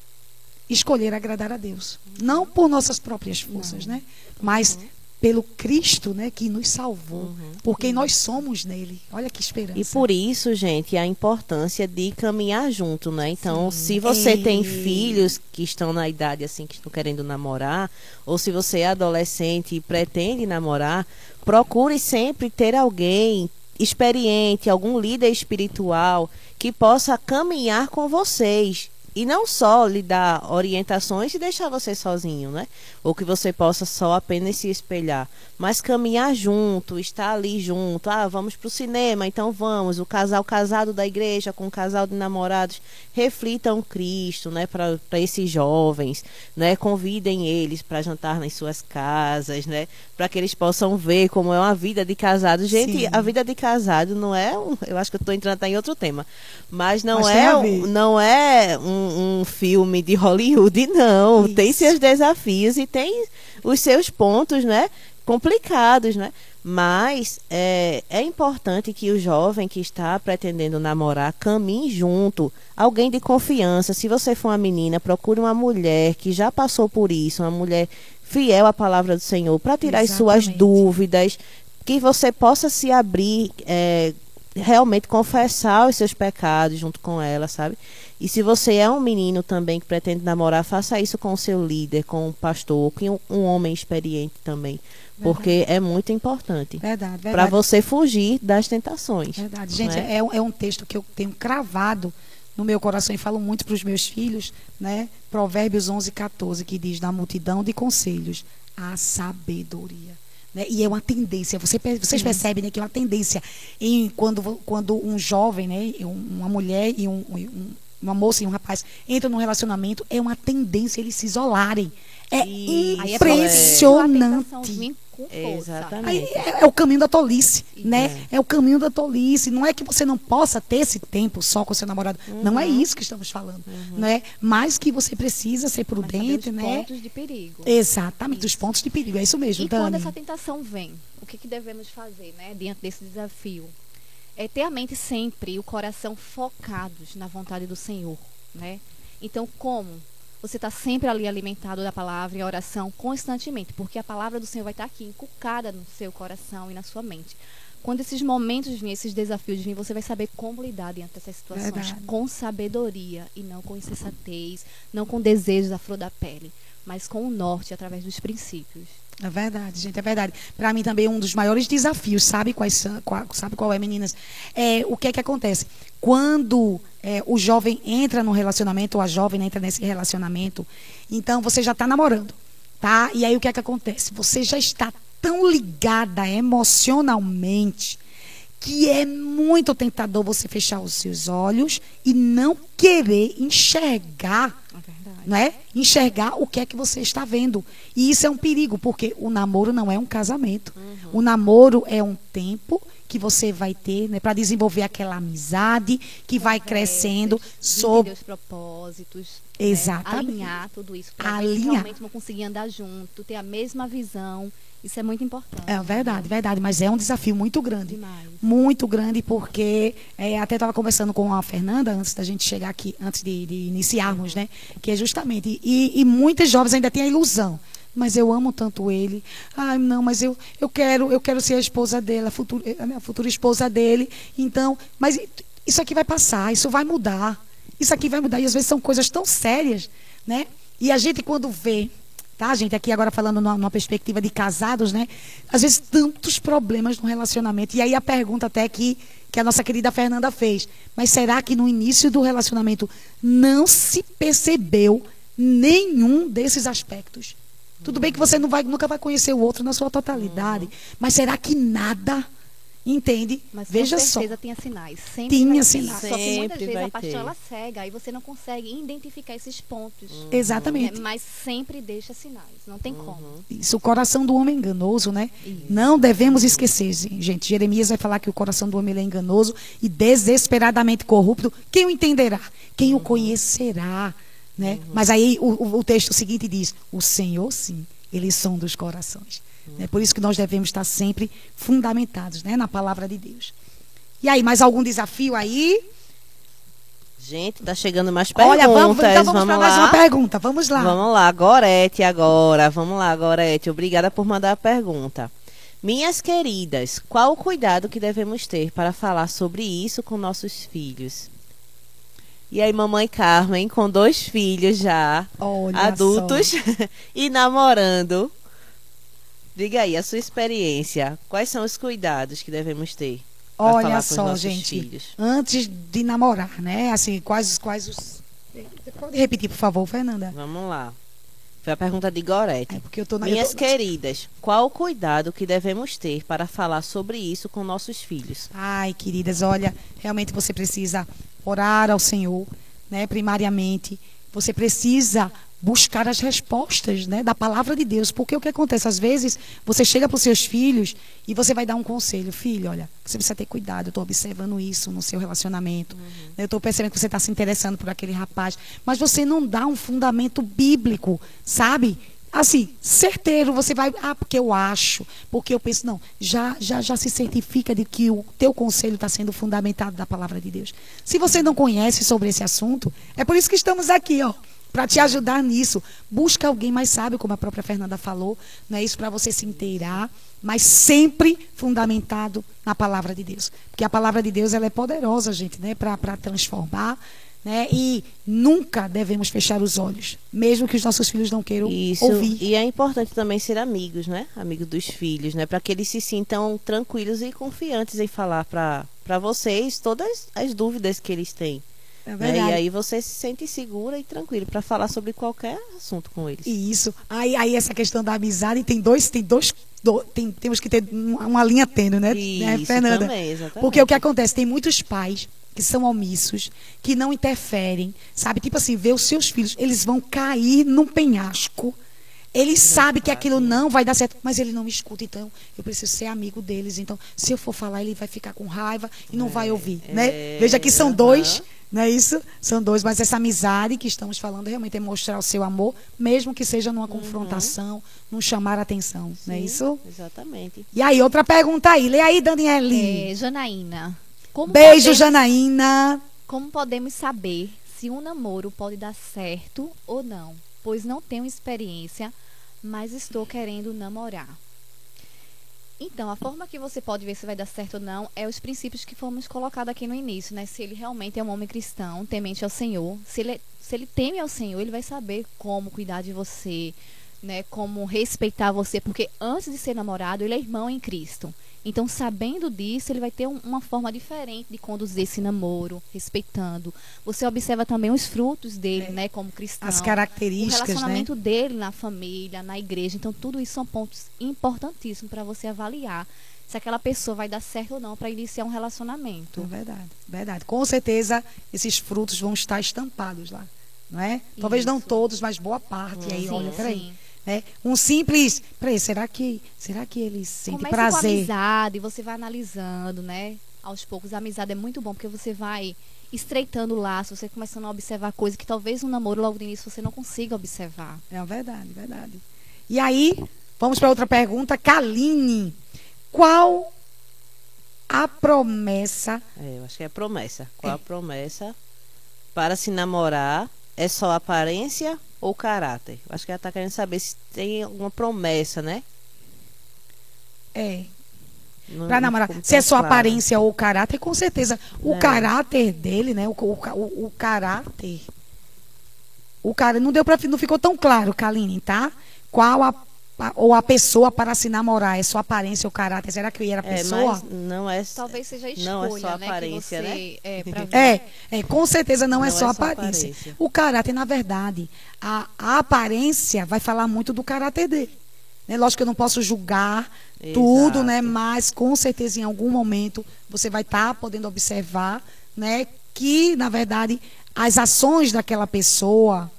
S1: escolher agradar a Deus. Não por nossas próprias forças, né? Mas pelo Cristo, né, que nos salvou. Por quem nós somos nele. Olha que esperança.
S2: E por isso, gente, a importância de caminhar junto, né? Então,
S1: Sim.
S2: se você
S1: Ei.
S2: tem filhos que estão na idade assim, que estão querendo namorar, ou se você é adolescente e pretende namorar, procure sempre ter alguém experiente, algum líder espiritual que possa caminhar com vocês. E não só lhe dar orientações e deixar você sozinho, né? Ou que você possa só apenas se espelhar. Mas caminhar junto, estar ali junto. Ah, vamos para o cinema, então vamos. O casal casado da igreja com o casal de namorados reflitam Cristo, né? Para esses jovens, né? Convidem eles para jantar nas suas casas, né? Para que eles possam ver como é uma vida de casado. Gente,
S1: Sim.
S2: a vida de casado não é um. Eu acho que eu estou entrando até em outro tema. Mas não
S1: Mas
S2: é não é um, um filme de Hollywood, não.
S1: Isso.
S2: Tem seus desafios e tem os seus pontos, né? Complicados, né? Mas é, é importante que o jovem que está pretendendo namorar caminhe junto. Alguém de confiança. Se você for uma menina, procure uma mulher que já passou por isso, uma mulher fiel à palavra do Senhor, para tirar as suas
S1: Exatamente.
S2: dúvidas, que você possa se abrir. é, realmente confessar os seus pecados junto com ela, sabe? E se você é um menino também que pretende namorar, faça isso com o seu líder, com o pastor, com um homem experiente também. Porque é muito importante.
S1: Verdade, verdade.
S2: Para você fugir das tentações.
S1: Verdade. Gente,
S2: é?
S1: é, é um texto que eu tenho cravado no meu coração e falo muito para os meus filhos, né? Provérbios 11, 14, que diz: Na multidão de conselhos, a sabedoria. Né? E é uma tendência, você, vocês percebem né, que é uma tendência em quando, quando um jovem, né, uma mulher e um, um, uma moça e um rapaz entram num relacionamento, é uma tendência eles se isolarem. É Sim. impressionante.
S3: Exatamente.
S1: Aí é, é, o caminho da tolice, né? É. é. o caminho da tolice. Não é que você não possa ter esse tempo só com seu namorado. Uhum. Não é isso que estamos falando, uhum. né? Mas que você precisa ser prudente,
S3: Mas
S1: né?
S3: Os pontos de perigo.
S1: Exatamente, isso. os pontos de perigo. É isso mesmo,
S3: E
S1: Dani.
S3: quando essa tentação vem, o que, que devemos fazer, né? Diante desse desafio? É ter a mente sempre o coração focados na vontade do Senhor, né? Então, como você está sempre ali alimentado da palavra e a oração constantemente, porque a palavra do Senhor vai estar aqui inculcada no seu coração e na sua mente. Quando esses momentos virem, esses desafios virem, você vai saber como lidar diante dessas situações
S1: Verdade.
S3: com sabedoria e não com insensatez, não com desejos à flor da pele, mas com o norte através dos princípios.
S1: É verdade, gente, é verdade. Para mim também um dos maiores desafios, sabe quais qual, sabe qual é, meninas? É o que é que acontece quando é, o jovem entra no relacionamento ou a jovem entra nesse relacionamento, então você já está namorando, tá? E aí o que é que acontece? Você já está tão ligada emocionalmente que é muito tentador você fechar os seus olhos e não querer enxergar não é? Enxergar o que é que você está vendo. E isso é um perigo, porque o namoro não é um casamento. Uhum. O namoro é um tempo que você vai ter né, para desenvolver aquela amizade que vai crescendo
S3: sobre os propósitos.
S1: Né? Exatamente.
S3: Né? Alinhar tudo isso. Para realmente não conseguir andar junto, ter a mesma visão. Isso é muito importante.
S1: É verdade, verdade. Mas é um desafio muito grande.
S3: Demais.
S1: Muito grande, porque é, até estava conversando com a Fernanda antes da gente chegar aqui, antes de, de iniciarmos, né? Que é justamente. E, e muitas jovens ainda têm a ilusão mas eu amo tanto ele. Ai, não, mas eu, eu quero, eu quero ser a esposa dele, a futura, a futura esposa dele. Então, mas isso aqui vai passar, isso vai mudar. Isso aqui vai mudar. E às vezes são coisas tão sérias, né? E a gente quando vê, tá, gente, aqui agora falando numa, numa perspectiva de casados, né? Às vezes tantos problemas no relacionamento. E aí a pergunta até que que a nossa querida Fernanda fez. Mas será que no início do relacionamento não se percebeu nenhum desses aspectos? Tudo bem que você não vai, nunca vai conhecer o outro na sua totalidade. Uhum. Mas será que nada? Entende?
S3: Mas
S1: Veja
S3: com certeza
S1: só.
S3: tinha sinais. Sempre
S1: tinha
S3: sinais. Só que muitas vezes a paixão
S2: ter.
S3: ela cega, aí você não consegue identificar esses pontos.
S1: Uhum. Exatamente.
S3: Né? Mas sempre deixa sinais. Não tem
S2: Uhum.
S3: como.
S1: Isso, o coração do homem é enganoso, né?
S3: Isso.
S1: Não devemos esquecer, gente. Jeremias vai falar que o coração do homem é enganoso e desesperadamente corrupto. Quem o entenderá? Quem
S2: Uhum.
S1: o conhecerá? Né? Mas aí o, o- o texto seguinte diz: O Senhor, sim, ele sonda os corações. É por isso que nós devemos estar sempre fundamentados né, na palavra de Deus. E aí, mais algum desafio aí?
S2: Gente, tá chegando mais perguntas.
S1: Olha, vamos, então vamos,
S2: vamos
S1: para mais uma pergunta. Vamos lá.
S2: Vamos lá, Gorete agora. Vamos lá, Gorete. Obrigada por mandar a pergunta. Minhas queridas, qual o cuidado que devemos ter para falar sobre isso com nossos filhos? E aí, mamãe Carmen, com dois filhos já,
S1: Olha
S2: adultos e namorando. Diga aí, a sua experiência. Quais são os cuidados que devemos ter para falar
S1: Olha só, gente.
S2: filhos?
S1: Antes de namorar, né? Assim, quais, quais os. Pode repetir, por favor, Fernanda?
S2: Vamos lá. Foi a pergunta de Gorete.
S1: É porque eu tô na.
S2: Minhas
S1: tô-
S2: queridas, qual o cuidado que devemos ter para falar sobre isso com nossos filhos?
S1: Ai, queridas, olha, realmente você precisa orar ao Senhor, né? Primariamente, você precisa buscar as respostas, né, da palavra de Deus, porque o que acontece? Às vezes, você chega para os seus filhos e você vai dar um conselho, filho, olha, você precisa ter cuidado, eu estou observando isso no seu relacionamento, eu estou percebendo que você está se interessando por aquele rapaz, mas você não dá um fundamento bíblico, sabe? Assim, certeiro, você vai, ah, porque eu acho, porque eu penso, não, já já já se certifica de que o teu conselho está sendo fundamentado da palavra de Deus. Se você não conhece sobre esse assunto, é por isso que estamos aqui, ó, para te ajudar nisso. Busca alguém mais sábio, como a própria Fernanda falou, não é isso para você se inteirar, mas sempre fundamentado na palavra de Deus, porque a palavra de Deus ela é poderosa, gente, né, para transformar. Né? E nunca devemos fechar os olhos, mesmo que os nossos filhos não queiram
S2: Isso.
S1: ouvir.
S2: E é importante também ser amigos, né? Amigos dos filhos, né? Para que eles se sintam tranquilos e confiantes em falar para vocês todas as dúvidas que eles têm.
S1: É
S2: né? E aí você se sente segura e tranquilo para falar sobre qualquer assunto com eles.
S1: Isso. Aí, aí essa questão da amizade tem dois, tem dois, do- tem, temos que ter uma, uma linha tênue, né, né,
S2: Isso
S1: Fernanda?
S2: também, exatamente.
S1: Porque o que acontece, tem muitos pais que são omissos, que não interferem, sabe? Tipo assim, ver os seus filhos, eles vão cair num penhasco. Eles sabem que aquilo não vai dar certo, mas ele não me escuta, então eu preciso ser amigo deles. Então, se eu for falar, ele vai ficar com raiva e não vai ouvir, né?
S2: é,
S1: Veja que são dois, não é isso? São dois, mas essa amizade que estamos falando realmente é mostrar o seu amor, mesmo que seja numa confrontação, num chamar a atenção, não é
S2: Sim,
S1: isso?
S2: Exatamente.
S1: E aí, outra pergunta aí. Lê aí, Daniele.
S3: É, Janaína. Como
S1: Beijo,
S3: podemos-
S1: Janaína.
S3: Como podemos saber se um namoro pode dar certo ou não? Pois não tenho experiência, mas estou querendo namorar. Então, a forma que você pode ver se vai dar certo ou não é os princípios que fomos colocados aqui no início, né? Se ele realmente é um homem cristão, temente ao Senhor, se ele, se ele teme ao Senhor, ele vai saber como cuidar de você, né? Como respeitar você, porque antes de ser namorado, ele é irmão em Cristo. Então, sabendo disso, ele vai ter um- uma forma diferente de conduzir esse namoro, respeitando. Você observa também os frutos dele,
S1: É.
S3: né, como cristão.
S1: As
S3: O
S1: características, né?
S3: relacionamento dele na família, na igreja. Então, tudo isso são pontos importantíssimos para você avaliar se aquela pessoa vai dar certo ou não para iniciar um
S1: É
S3: relacionamento.
S1: verdade, verdade. Com certeza, esses frutos vão estar estampados lá, não é? Talvez não
S3: Isso.
S1: todos, mas boa parte. E aí,
S3: Sim,
S1: olha, peraí.
S3: sim.
S1: Né? Um simples. Peraí, será que, será que ele sente
S3: Comece com
S1: prazer?
S3: amizade, você vai analisando, né? Aos poucos, a amizade é muito bom, porque você vai estreitando o laço, você começando a observar coisas que talvez no namoro, logo no início, você não consiga observar.
S1: É verdade, verdade. E aí, vamos para outra pergunta. Kaline, qual a promessa
S2: É, eu acho que é promessa. Qual
S1: É.
S2: a promessa para se namorar? É só aparência ou caráter? Acho que ela está querendo saber se tem alguma promessa, né?
S1: é para namorar? Se é só
S2: claro.
S1: aparência ou caráter, com certeza. O
S2: É.
S1: caráter dele, né? O, o, o, o caráter. O cara não deu para não ficou tão claro, Kaline, tá? Qual a- ou a pessoa para se namorar é só aparência ou caráter? Será que era a
S2: É,
S1: pessoa?
S2: mas não é.
S3: Talvez seja a escolha,
S2: Não é só
S3: né?
S2: aparência, né?
S3: você, é.
S1: É, é, com certeza não, é,
S2: Não
S1: só
S2: é só
S1: aparência.
S2: aparência.
S1: O caráter, na verdade, a, a aparência vai falar muito do caráter dele. Né? Lógico que eu não posso julgar tudo, né?
S2: Exato.
S1: Mas com certeza em algum momento você vai estar podendo observar, né? Que na verdade as ações daquela pessoa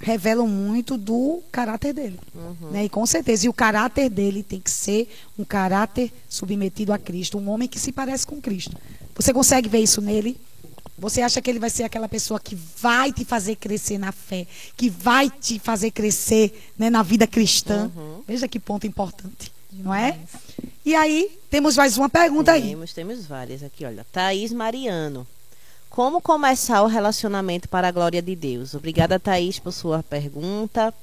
S1: revelam muito do caráter dele,
S2: Uhum.
S1: né? E com certeza, e o caráter dele tem que ser um caráter submetido a Cristo, um homem que se parece com Cristo. Você consegue ver isso nele? Você acha que ele vai ser aquela pessoa que vai te fazer crescer na fé, que vai te fazer crescer né, na vida cristã?
S2: Uhum.
S1: Veja que ponto importante, não é? E aí, temos mais uma pergunta aí.
S2: Temos, temos várias aqui, olha. Thaís Mariano. Como começar o relacionamento para a glória de Deus? Obrigada, Thaís, por sua pergunta.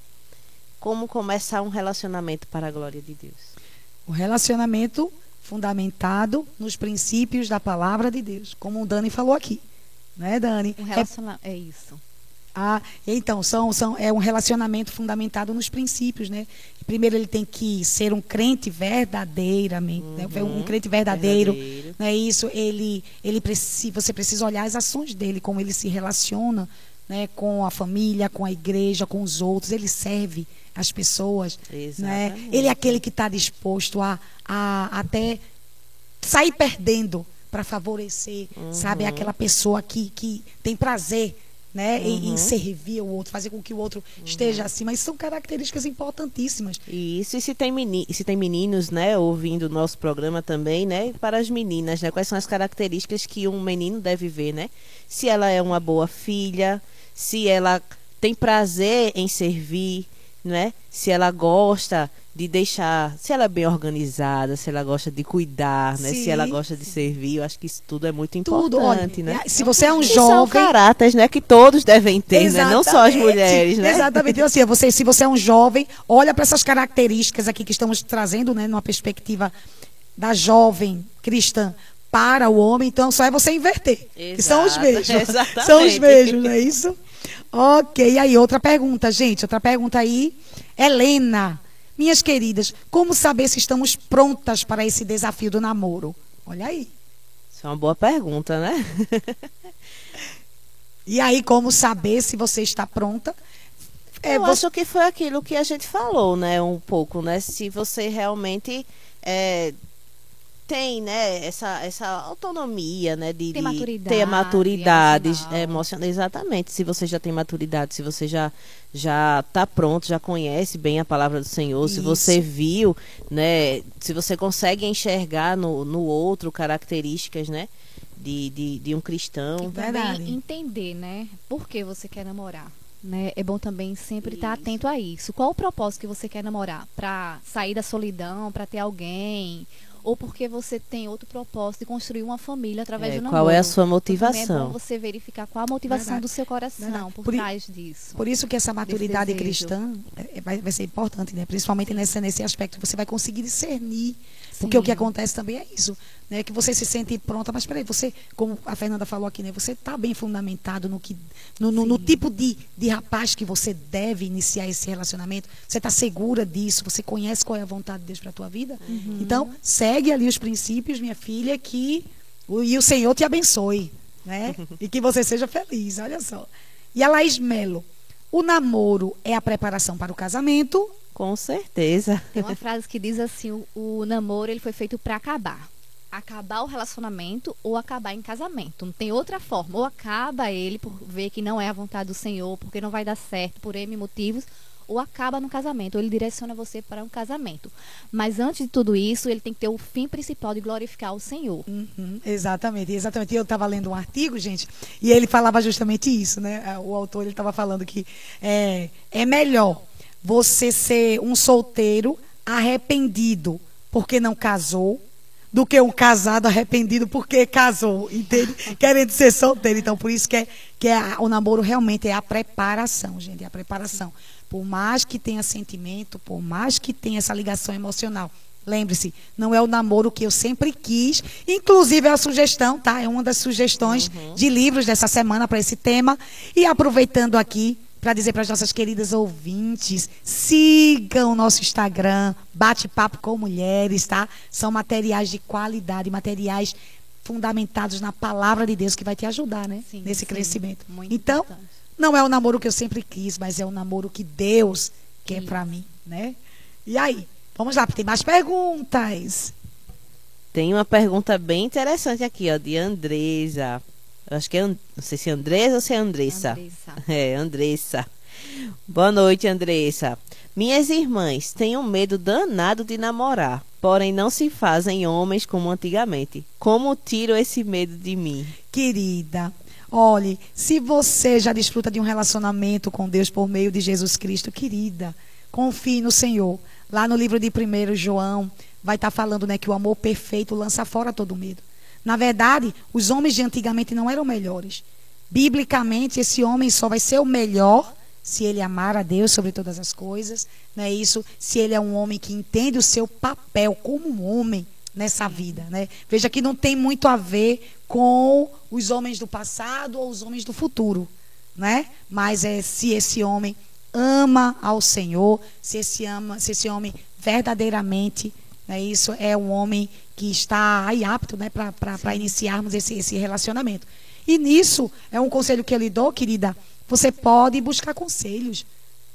S2: Como começar um relacionamento para a glória de Deus?
S1: O relacionamento fundamentado nos princípios da palavra de Deus, como o Dani falou aqui. Né, Dani?
S3: Um
S1: É
S3: relacionamento. É isso.
S1: Ah, então, são, são, é um relacionamento fundamentado nos princípios, né? Primeiro ele tem que ser um crente verdadeiramente, né?
S2: Uhum,
S1: Um crente verdadeiro,
S2: verdadeiro.
S1: não é isso? Ele, ele precisa, você precisa olhar as ações dele, como ele se relaciona, né? Com a família, com a igreja, com os outros. Ele serve as pessoas, né?
S2: Exatamente.
S1: Ele é aquele que está disposto a, a até sair perdendo para favorecer, sabe,
S2: Uhum.
S1: aquela pessoa que, que tem prazer, né, em, em
S2: Uhum.
S1: servir o outro, fazer com que o outro esteja acima. Isso são características importantíssimas.
S2: Isso, e se tem, meni se tem meninos, né, ouvindo o nosso programa também, né, para as meninas, né, quais são as características que um menino deve ver, né? Se ela é uma boa filha, se ela tem prazer em servir, né? Se ela gosta de deixar, se ela é bem organizada, se ela gosta de cuidar, né?
S1: Sim.
S2: Se ela gosta de servir, eu acho que isso tudo é muito
S1: Tudo, olha,
S2: importante, né?
S1: se você é um
S2: E são
S1: jovem,
S2: caráteres, né, que todos devem ter, né? Não só as
S1: Exatamente.
S2: mulheres, né?
S1: Exatamente. Então, assim, você, se você é um jovem, olha para essas características aqui que estamos trazendo, né, numa perspectiva da jovem cristã para o homem, então só é você inverter. Que são os
S2: Exato,
S1: mesmos.
S2: exatamente.
S1: São os mesmos, não é isso? Ok, e aí, outra pergunta, gente. Outra pergunta aí. Helena, minhas queridas, como saber se estamos prontas para esse desafio do namoro? Olha aí.
S2: Isso é uma boa pergunta, né?
S1: E aí, como saber se você está pronta? É,
S2: eu
S1: você-
S2: acho que foi aquilo que a gente falou, né? Um pouco, né? Se você realmente é, tem, né? Essa, essa autonomia, né? De, de
S3: maturidade
S2: ter a maturidade
S3: emocional.
S2: emocional. Exatamente. Se você já tem maturidade, se você já já está pronto, já conhece bem a palavra do Senhor, se
S1: Isso.
S2: você viu, né? Se você consegue enxergar no, no outro características, né? De, de, de um cristão.
S1: Verdade.
S3: Também entender, né? Por que você quer namorar. Né? É bom também sempre estar atento a isso. Qual o propósito que você quer namorar? Para sair da solidão, para ter alguém? Ou porque você tem outro propósito de construir uma família através
S2: É,
S3: do namoro?
S2: qual é a sua
S3: Então, é
S2: motivação?
S3: bom você verificar qual a motivação
S1: Verdade.
S3: do seu coração
S1: Verdade.
S3: por,
S1: Por
S3: trás disso.
S1: Por isso que essa maturidade cristã é- é- vai, vai ser importante, né? Principalmente nesse, nesse aspecto. Você vai conseguir discernir. Porque o que acontece também é isso. Né? Que você se sente pronta, mas peraí, você, como a Fernanda falou aqui, né? Você está bem fundamentado no, que, no, no- no tipo de, de rapaz que você deve iniciar esse relacionamento. Você está segura disso, você conhece qual é a vontade de Deus para a tua vida.
S3: Uhum.
S1: Então, segue ali os princípios, minha filha, que o, e o Senhor te abençoe. Né? e que você seja feliz, olha só. E a Laís Melo, o namoro é a preparação para o casamento?
S2: Com certeza.
S3: Tem uma frase que diz assim: o, o namoro ele foi feito para acabar. Acabar o relacionamento ou acabar em casamento. Não tem outra forma. Ou acaba ele por ver que não é a vontade do Senhor, porque não vai dar certo por N motivos, ou acaba no casamento. Ou ele direciona você para um casamento. Mas antes de tudo isso, ele tem que ter o fim principal de glorificar o Senhor.
S1: Uhum, exatamente, exatamente. Eu estava lendo um artigo, gente, e ele falava justamente isso, né? O autor ele estava falando que é, é melhor você ser um solteiro arrependido porque não casou do que um casado arrependido porque casou, entende? Querendo ser solteiro. Então, por isso que, é, que é a- o namoro realmente é a preparação, gente, é a preparação. Por mais que tenha sentimento, por mais que tenha essa ligação emocional, lembre-se, não é o namoro que eu sempre quis. Inclusive, é a sugestão, tá? É uma das sugestões de livros dessa semana para esse tema. E aproveitando aqui, para dizer para as nossas queridas ouvintes, sigam o nosso Instagram, Bate-Papo com Mulheres, tá? São materiais de qualidade, materiais fundamentados na palavra de Deus que vai te ajudar, né?
S3: Sim,
S1: Nesse
S3: sim.
S1: crescimento.
S3: Muito
S1: então,
S3: importante.
S1: não é o namoro que eu sempre quis, mas é o namoro que Deus quer para mim, né? E aí, vamos lá, tem mais perguntas.
S2: Tem uma pergunta bem interessante aqui, ó, de Andresa. Acho que é, não sei se é Andresa ou se é Andressa.
S3: Andressa.
S2: É, Andressa. Boa noite, Andressa. Minhas irmãs têm um medo danado de namorar, porém não se fazem homens como antigamente. Como tiro esse medo de mim?
S1: Querida, olhe, se você já desfruta de um relacionamento com Deus por meio de Jesus Cristo, querida, confie no Senhor. Lá no livro de 1 João, vai estar falando né, que o amor perfeito lança fora todo medo. Na verdade, os homens de antigamente não eram melhores. Biblicamente, esse homem só vai ser o melhor se ele amar a Deus sobre todas as coisas, não é isso? Se ele é um homem que entende o seu papel como um homem nessa vida, né? Veja que não tem muito a ver com os homens do passado ou os homens do futuro, né? Mas é se esse homem ama ao Senhor, se esse ama, se esse homem verdadeiramente, né, isso é um homem que está aí apto, né, para iniciarmos esse, esse relacionamento. E nisso é um conselho que eu lhe dou, querida. Você pode buscar conselhos.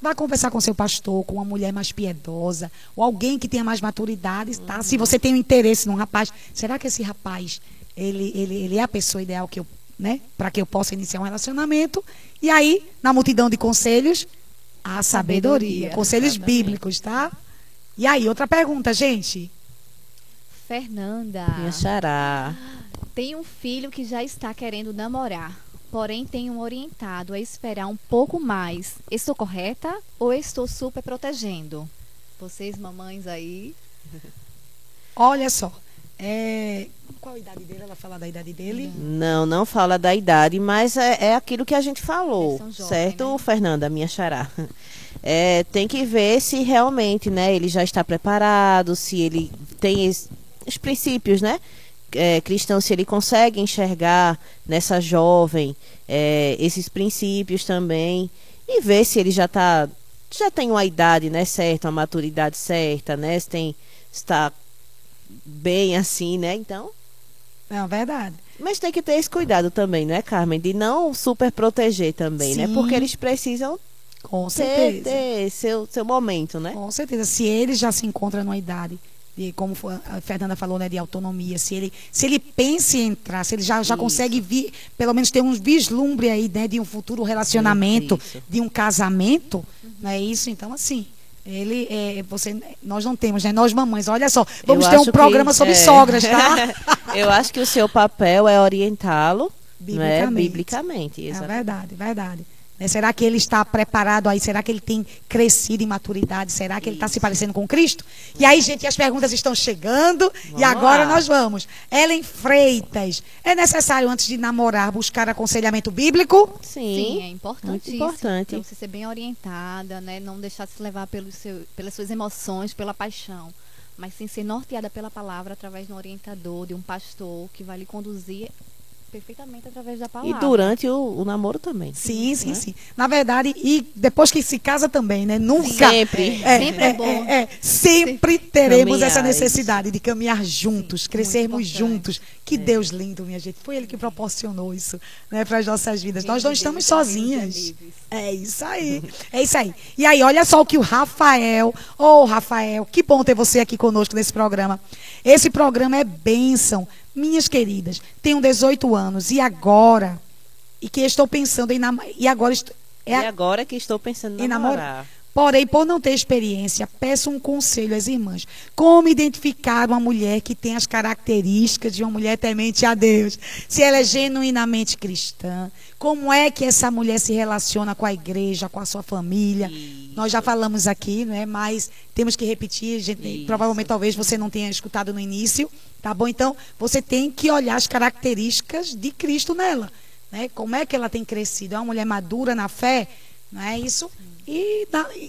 S1: Vá conversar com seu pastor, com uma mulher mais piedosa, ou alguém que tenha mais maturidade, tá? Se você tem um interesse num rapaz, será que esse rapaz ele, ele, ele é a pessoa ideal que eu, né, para que eu possa iniciar um relacionamento? E aí, na multidão de conselhos, a sabedoria,
S3: Sabedoria,
S1: conselhos
S2: exatamente.
S1: bíblicos, tá? E aí, outra pergunta, gente.
S3: Fernanda.
S2: Minha xará.
S3: Tem um filho que já está querendo namorar, porém tem um orientado a esperar um pouco mais. Estou correta ou estou super protegendo? Vocês, mamães aí.
S1: Olha só. É... Qual a idade dele? Ela fala da idade dele?
S2: Não, não fala da idade, mas é, é aquilo que a gente falou,
S3: jovens,
S2: certo,
S3: né?
S2: Fernanda, minha xará? É, tem que ver se realmente, né, ele já está preparado, se ele tem os princípios, né, é, cristãos, se ele consegue enxergar nessa jovem é, esses princípios também e ver se ele já tá, já tem uma idade, né, certa, uma maturidade certa, né, se tem, está bem assim, né, então
S1: Não, verdade.
S2: mas tem que ter esse cuidado também, não é, Carmen? De não super proteger também, né?
S1: Sim.
S2: Porque eles precisam
S1: Com
S2: ter,
S1: certeza.
S2: ter seu, seu momento, né?
S1: Com certeza. Se ele já se encontra numa idade, de, como a Fernanda falou, né, de autonomia, se ele, se ele pensa em entrar, se ele já, já
S2: Isso.
S1: consegue vir, pelo menos ter uns vislumbre aí, né, de um futuro relacionamento,
S2: Isso.
S1: de um casamento, não é isso? Então, assim. Ele, é, você, nós não temos, né? Nós mamães, olha só, vamos
S2: Eu
S1: ter um
S2: acho que-
S1: programa sobre
S2: é.
S1: sogras, tá?
S2: Eu acho que o seu papel é orientá-lo, não é?
S1: Biblicamente.
S2: Biblicamente,
S1: É verdade, verdade. Né, Será que ele está preparado aí? Será que ele tem crescido em maturidade? Será que ele está se parecendo com Cristo? E aí, gente, as perguntas estão chegando e
S2: Vamos
S1: agora
S2: lá.
S1: nós vamos. Ellen Freitas, é necessário antes de namorar buscar aconselhamento bíblico?
S3: Sim, é
S2: Sim,
S3: importantíssimo.
S2: muito importante.
S3: Pra você ser bem orientada, né? Não deixar se levar pelos seu, pelas suas emoções, pela paixão. Mas sim ser norteada pela palavra através de um orientador, de um pastor que vai lhe conduzir perfeitamente através da
S2: E
S3: palavra.
S2: durante o, o namoro também.
S1: Sim, sim,
S2: né?
S1: sim. Na verdade, e depois que se casa também, né? Nunca.
S2: Sempre.
S3: Sempre é bom.
S1: é, sempre teremos
S2: Caminhar,
S1: essa necessidade de caminhar juntos,
S3: Sim,
S1: crescermos juntos. Que Deus lindo, minha gente. Foi Ele que proporcionou isso né, para as nossas vidas. Nós não estamos
S3: de
S1: sozinhas.
S3: livres.
S1: É isso aí. É isso aí. E aí, olha só o que o Rafael. Ô, Rafael, que bom ter você aqui conosco nesse programa. Esse programa é bênção. Minhas queridas, tenho 18 anos e agora. E que estou pensando em namorar. E agora. estou- é
S2: E agora que estou pensando
S1: em
S2: em
S1: namorar.
S2: namorar.
S1: Porém, por não ter experiência, peço um conselho às irmãs. Como identificar uma mulher que tem as características de uma mulher temente a Deus? Se ela é genuinamente cristã, como é que essa mulher se relaciona com a igreja, com a sua família?
S2: Isso.
S1: Nós já falamos aqui, não é? Mas temos que repetir. gente, provavelmente, talvez você não tenha escutado no início, tá bom? Então, você tem que olhar as características de Cristo nela, né? Como é que ela tem crescido? É uma mulher madura na fé, não é isso? E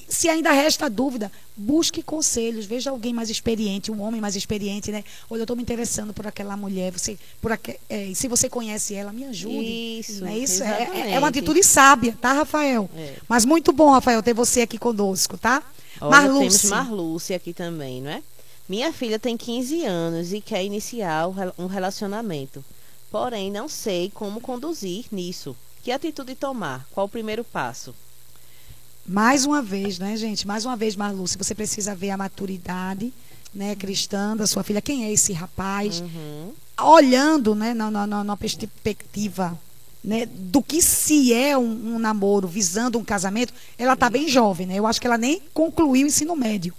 S1: se ainda resta dúvida, busque conselhos, veja alguém mais experiente, um homem mais experiente, né? Olha, eu estou me interessando por aquela mulher, você, por aque, é, se você conhece ela, me ajude.
S2: Isso,
S1: é isso? É- É, é uma atitude sábia, tá, Rafael?
S2: É.
S1: Mas muito bom, Rafael, ter você aqui conosco, tá?
S2: Olha, temos
S1: Marluce.
S2: Marluce aqui também, não é? Minha filha tem 15 anos e quer iniciar um relacionamento. Porém, não sei como conduzir nisso. Que atitude tomar? Qual o primeiro passo?
S1: Mais uma vez, né, gente? Mais uma vez, Marluce, você precisa ver a maturidade né, cristã da sua filha. Quem é esse rapaz?
S2: Uhum.
S1: Olhando né, na, na, na- perspectiva né, do que se é um, um namoro visando um casamento, ela está bem jovem, né? Eu acho que ela nem concluiu o ensino médio.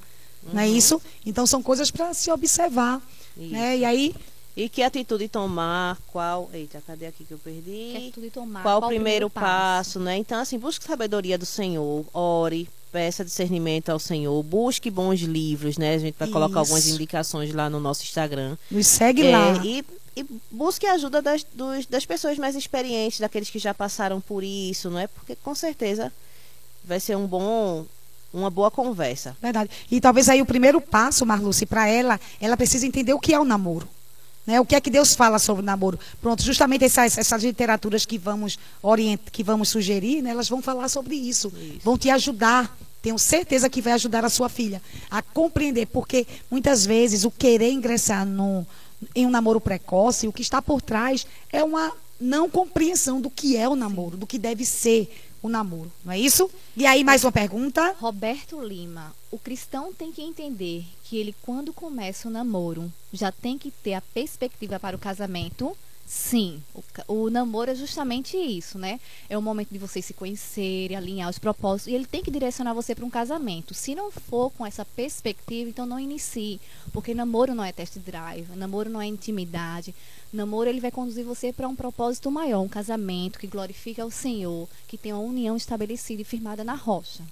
S1: Não é isso? Então são coisas para se observar. Né? E aí,
S2: E que atitude tomar? Qual. Eita, cadê aqui que eu perdi?
S3: Quer tudo tomar.
S2: Qual o primeiro passo, né? Então, assim, busque sabedoria do Senhor, ore, peça discernimento ao Senhor, busque bons livros, né? A gente vai colocar algumas
S1: Isso.
S2: indicações lá no nosso Instagram.
S1: nos segue
S2: É,
S1: lá.
S2: e, e busque a ajuda das, dos- das pessoas mais experientes, daqueles que já passaram por isso, não é? Porque com certeza vai ser um bom, uma boa conversa.
S1: Verdade. E talvez aí o primeiro passo, Marluce, para ela, ela precisa entender o que é o namoro. Né? O que é que Deus fala sobre o namoro? Pronto, justamente essas, essas literaturas que vamos orient, que vamos sugerir, né, elas vão falar sobre isso.
S2: Isso.
S1: Vão te ajudar. Tenho certeza que vai ajudar a sua filha a compreender, porque muitas vezes o querer ingressar no, em um namoro precoce, o que está por trás é uma não compreensão do que é o namoro, do que deve ser o namoro. Não é isso? E aí, mais uma pergunta?
S3: Roberto Lima, o cristão tem que entender que ele, quando começa o namoro, já tem que ter a perspectiva para o casamento. Sim, o, o namoro é justamente isso, né? É o momento de vocês se conhecerem, alinhar os propósitos, e ele tem que direcionar você para um casamento. Se não for com essa perspectiva, então não inicie, porque namoro não é test drive, namoro não é intimidade. Namoro ele vai conduzir você para um propósito maior, um casamento que glorifica o Senhor, que tem uma união estabelecida e firmada na rocha.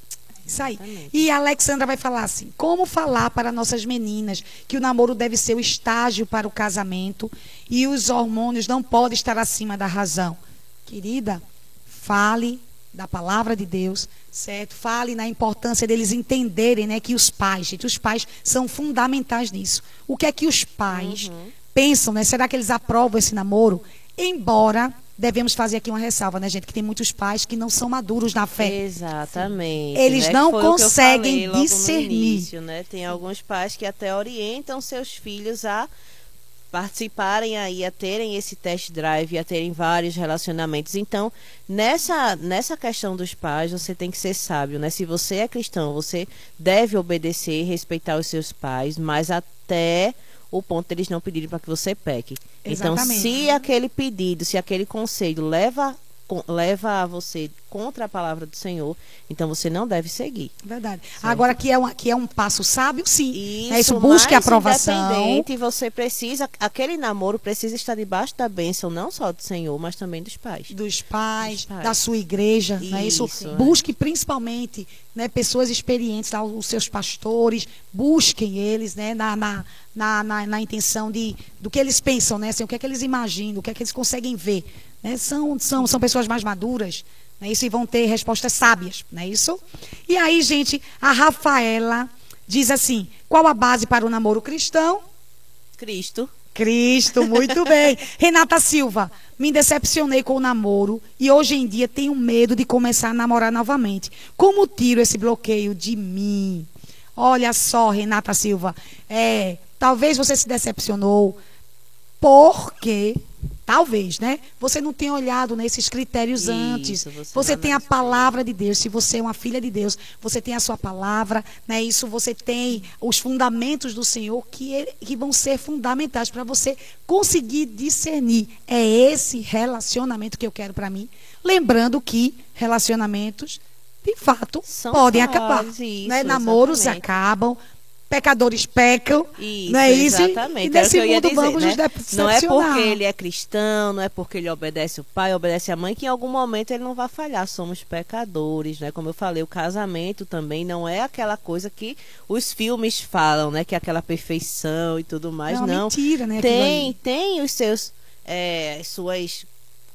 S1: Isso aí.
S2: Exatamente.
S1: E a Alexandra vai falar assim: como falar para nossas meninas que o namoro deve ser o estágio para o casamento e os hormônios não podem estar acima da razão? Querida, fale da palavra de Deus, certo? Fale na importância deles entenderem, né, que os pais, gente, os pais são fundamentais nisso. O que é que os pais pensam, né? Será que eles aprovam esse namoro? Embora devemos fazer aqui uma ressalva, né, gente, que tem muitos pais que não são maduros na fé.
S2: Exatamente.
S1: Eles
S2: né?
S1: não conseguem
S2: falei
S1: discernir.
S2: início, né? Tem alguns pais que até orientam seus filhos a participarem aí, a terem esse test drive, a terem vários relacionamentos. Então, nessa, nessa questão dos pais, você tem que ser sábio, né? Se você é cristão, você deve obedecer e respeitar os seus pais, mas até o ponto deles não pedirem para que você peque. Então,
S1: Exatamente.
S2: se aquele pedido, se aquele conselho leva leva a você contra a palavra do Senhor, então você não deve seguir.
S1: Verdade. Agora, que é, um, que é um passo sábio, sim.
S2: Isso,
S1: é isso busque aprovação.
S2: independente, você precisa, aquele namoro precisa estar debaixo da bênção não só do Senhor, mas também dos pais.
S1: dos pais,
S2: Dos pais.
S1: da sua igreja, né? Isso,
S2: Isso, é.
S1: busque principalmente, né, pessoas experientes, os seus pastores, busquem eles, né, na, na, na, na, na intenção de do que eles pensam, né, assim, o que é que eles imaginam, o que é que eles conseguem ver, né? São são são pessoas mais maduras, né? Isso e vão ter respostas sábias, não é isso? E aí, gente, a Rafaela diz assim: "Qual a base para o namoro cristão?"
S2: Cristo.
S1: Cristo, muito bem. Renata Silva, me decepcionei com o namoro e hoje em dia tenho medo de começar a namorar novamente. Como tiro esse bloqueio de mim? Olha só, Renata Silva, é, talvez você se decepcionou porque, talvez, né? Você não tenha olhado nesses critérios
S2: Isso,
S1: antes.
S2: você
S1: Você tem a palavra de Deus. Se você é uma filha de Deus, você tem a sua palavra, né? Isso você tem os fundamentos do Senhor que, ele- que vão ser fundamentais para você conseguir discernir. É esse relacionamento que eu quero para mim. Lembrando que relacionamentos, de fato,
S2: São
S1: podem
S2: fases,
S1: acabar.
S2: isso,
S1: né? Namoros acabam. Pecadores pecam,
S2: Isso,
S1: não é isso?
S2: exatamente.
S1: E
S2: o
S1: nesse
S2: ia
S1: mundo vamos nos
S2: né? Não é porque ele é cristão, não é porque ele obedece o pai, obedece a mãe, que em algum momento ele não vai falhar. Somos pecadores, né? Como eu falei, o casamento também não é aquela coisa que os filmes falam, né? Que é aquela perfeição e tudo mais.
S1: Não,
S2: Não,
S1: mentira, né?
S2: tem, tem os seus, é, as suas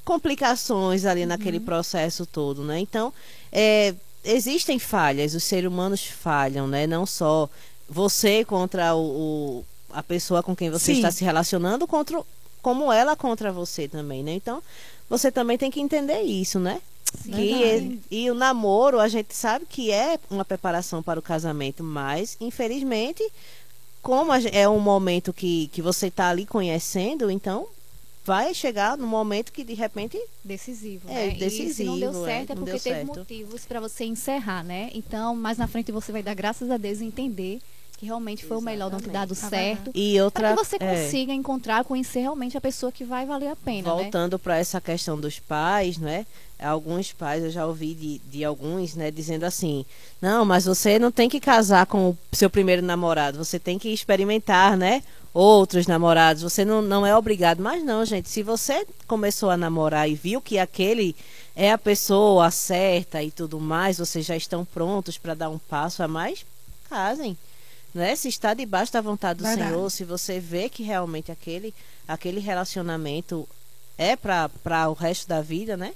S2: complicações ali
S1: Uhum.
S2: naquele processo todo, né? Então, é, existem falhas, os seres humanos falham, né? Não só você contra o, o- a pessoa com quem você
S1: Sim.
S2: está se relacionando, contra, como ela contra você também, né? Então, você também tem que entender isso, né? Que
S1: Verdade.
S2: e, e o namoro, a gente sabe que é uma preparação para o casamento, mas, infelizmente, como é um momento que, que você está ali conhecendo, então vai chegar no momento que de repente
S3: decisivo,
S2: É,
S3: né? E se não deu
S2: decisivo, é,
S3: certo é,
S2: não
S3: porque teve
S2: certo.
S3: motivos para você encerrar, né? Então, mais na frente você vai dar graças a Deus e entender que realmente foi o melhor não ter dado
S1: Exatamente.
S3: certo.
S2: e outra
S3: Para que você
S2: é,
S3: consiga encontrar, conhecer realmente a pessoa que vai valer a pena, né?
S2: voltando para essa questão dos pais, né? Alguns pais eu já ouvi de, de alguns, né, dizendo assim: "Não, mas você não tem que casar com o seu primeiro namorado, você tem que experimentar, né? Outros namorados, você não, não é obrigado. Mas não, gente, se você começou a namorar e viu que aquele é a pessoa certa e tudo mais, vocês já estão prontos para dar um passo a mais, casem. Né? Se está debaixo da vontade do
S1: Verdade.
S2: Senhor, se você vê que realmente aquele, aquele relacionamento é para o resto da vida, né?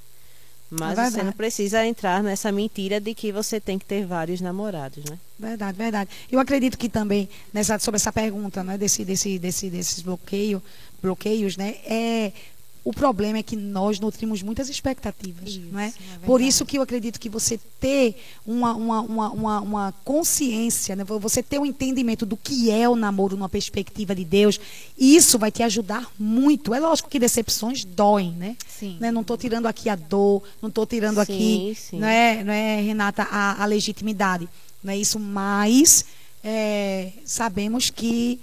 S2: Mas
S1: É
S2: você
S1: verdade.
S2: não precisa entrar nessa mentira de que você tem que ter vários namorados, né?
S1: Verdade, verdade. Eu acredito que também nessa, sobre essa pergunta, né, desse, desse, desse, desses bloqueio, bloqueios, né, é o problema é que nós nutrimos muitas expectativas,
S3: Isso,
S1: não é?
S3: é
S1: Por isso que eu acredito que você ter uma, uma, uma, uma, uma consciência, né, você ter um entendimento do que é o namoro numa perspectiva de Deus, isso vai te ajudar muito. É lógico que decepções doem, né?
S3: Sim.
S1: né? Não estou tirando aqui a dor, não estou tirando
S2: Sim,
S1: aqui,
S2: sim.
S1: não é, não é Renata, a, a legitimidade. Não é isso, mas é, sabemos que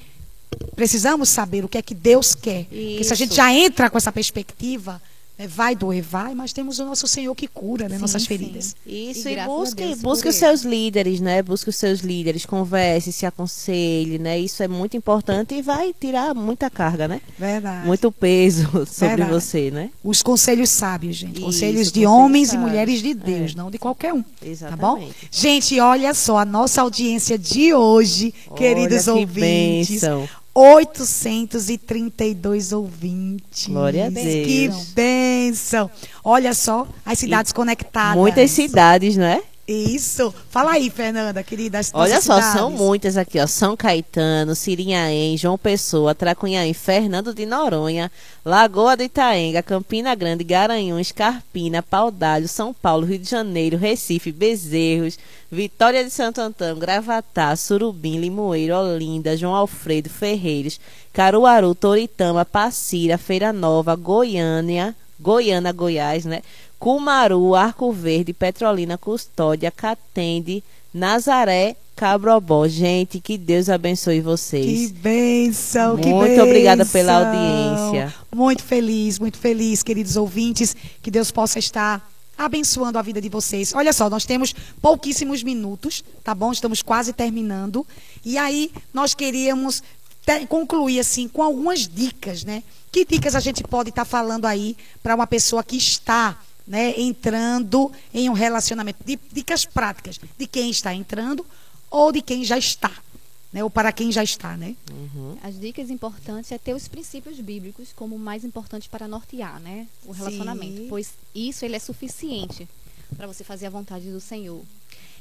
S1: precisamos saber o que é que Deus quer. Porque se a gente já entra com essa perspectiva, É, vai doer, vai, mas temos o nosso Senhor que cura né,
S3: Sim,
S1: nossas
S3: sim.
S1: feridas.
S2: Isso,
S3: E
S2: e, busque,
S3: Deus
S2: busque os seus líderes, né? Busque os seus líderes, converse, se aconselhe, né? Isso é muito importante e vai tirar muita carga, né?
S1: Verdade.
S2: Muito peso sobre
S1: Verdade.
S2: você, né?
S1: Os conselhos sábios, gente.
S2: Isso,
S1: conselhos de
S2: conselhos
S1: homens e
S2: sábios.
S1: mulheres de Deus,
S2: É.
S1: não de qualquer um. Tá bom?
S2: Exatamente.
S1: Gente, olha só, a nossa audiência de hoje, queridos
S2: Olha que
S1: ouvintes.
S2: bênção.
S1: 832 ouvintes.
S2: Glória a
S1: Que
S2: Deus.
S1: bênção. Olha só, as cidades conectadas.
S2: Muitas cidades, né?
S1: Isso. Fala aí, Fernanda, querida.
S2: Olha só,
S1: cidades.
S2: são muitas aqui, ó. São Caetano, Sirinhaém, João Pessoa, Tracunhaém, Fernando de Noronha, Lagoa de Itaenga, Campina Grande, Garanhuns, Carpina, Paudalho, São Paulo, Rio de Janeiro, Recife, Bezerros, Vitória de Santo Antão, Gravatá, Surubim, Limoeiro, Olinda, João Alfredo, Ferreiros, Caruaru, Toritama, Passira, Feira Nova, Goiânia, Goiânia, Goiás, né? Cumaru, Arco Verde, Petrolina, Custódia, Catende, Nazaré, Cabrobó. Gente, que Deus abençoe
S1: Que
S2: vocês.
S1: bênção, que
S2: Muito
S1: bênção.
S2: obrigada pela audiência.
S1: Muito feliz, muito feliz, queridos ouvintes, que Deus possa estar abençoando a vida de vocês. Olha só, nós temos pouquíssimos minutos, tá bom? Estamos quase terminando. E aí, nós queríamos concluir assim com algumas dicas, né? Que dicas a gente pode estar falando aí para uma pessoa que está né, entrando em um relacionamento? Di- Dicas práticas de quem está entrando ou de quem já está, né? Ou para quem já está, né?
S3: As dicas importantes é ter os princípios bíblicos como mais importante para nortear, né? O relacionamento.
S1: Sim.
S3: Pois isso ele é suficiente para você fazer a vontade do Senhor.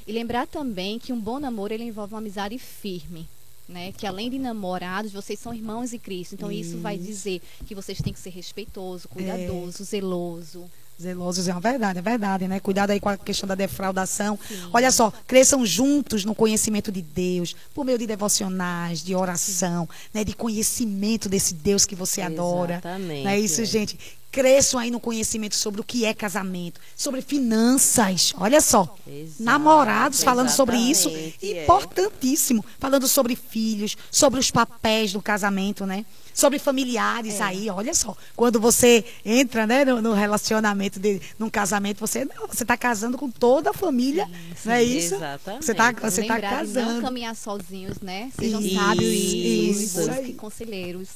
S3: E lembrar também que um bom namoro ele envolve uma amizade firme. Né? Que além de namorados, vocês são irmãos em Cristo. Então, isso, vai dizer que vocês têm que ser respeitoso, cuidadoso, zeloso.
S1: Zelosos é uma verdade, é verdade, né? Cuidado aí com a questão da defraudação. Olha só, cresçam juntos no conhecimento de Deus, por meio de devocionais, de oração, né? De conhecimento desse Deus que você adora.
S2: Exatamente,
S1: Não é isso,
S2: é.
S1: gente? Cresçam aí no conhecimento sobre o que é casamento, sobre finanças. Olha só.
S2: Exato,
S1: Namorados falando sobre isso.
S2: é.
S1: Importantíssimo. Falando sobre filhos, sobre os papéis do casamento, né? Sobre familiares aí, olha só. Quando você entra, né, no, no relacionamento, de, num casamento, você não, você está casando com toda a família. não é isso?
S2: exatamente.
S1: Você está você tá
S3: de não
S1: casando.
S3: caminhar sozinhos, né? Sejam
S1: Isso,
S3: sábios
S1: isso
S3: e conselheiros.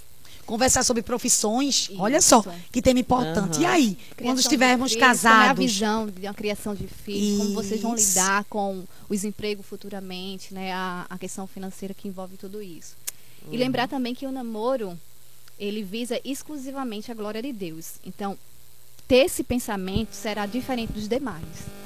S1: Conversar sobre profissões,
S3: Isso.
S1: olha só, que tema importante. E aí, quando
S3: Criação de
S1: estivermos
S3: filhos, Como é a
S1: casados,
S3: visão de uma criação de filhos, como vocês vão lidar com o desemprego futuramente, né? A, a questão financeira que envolve tudo isso.
S1: Uhum.
S3: E lembrar também que o namoro, ele visa exclusivamente a glória de Deus. Então, ter esse pensamento será diferente dos demais.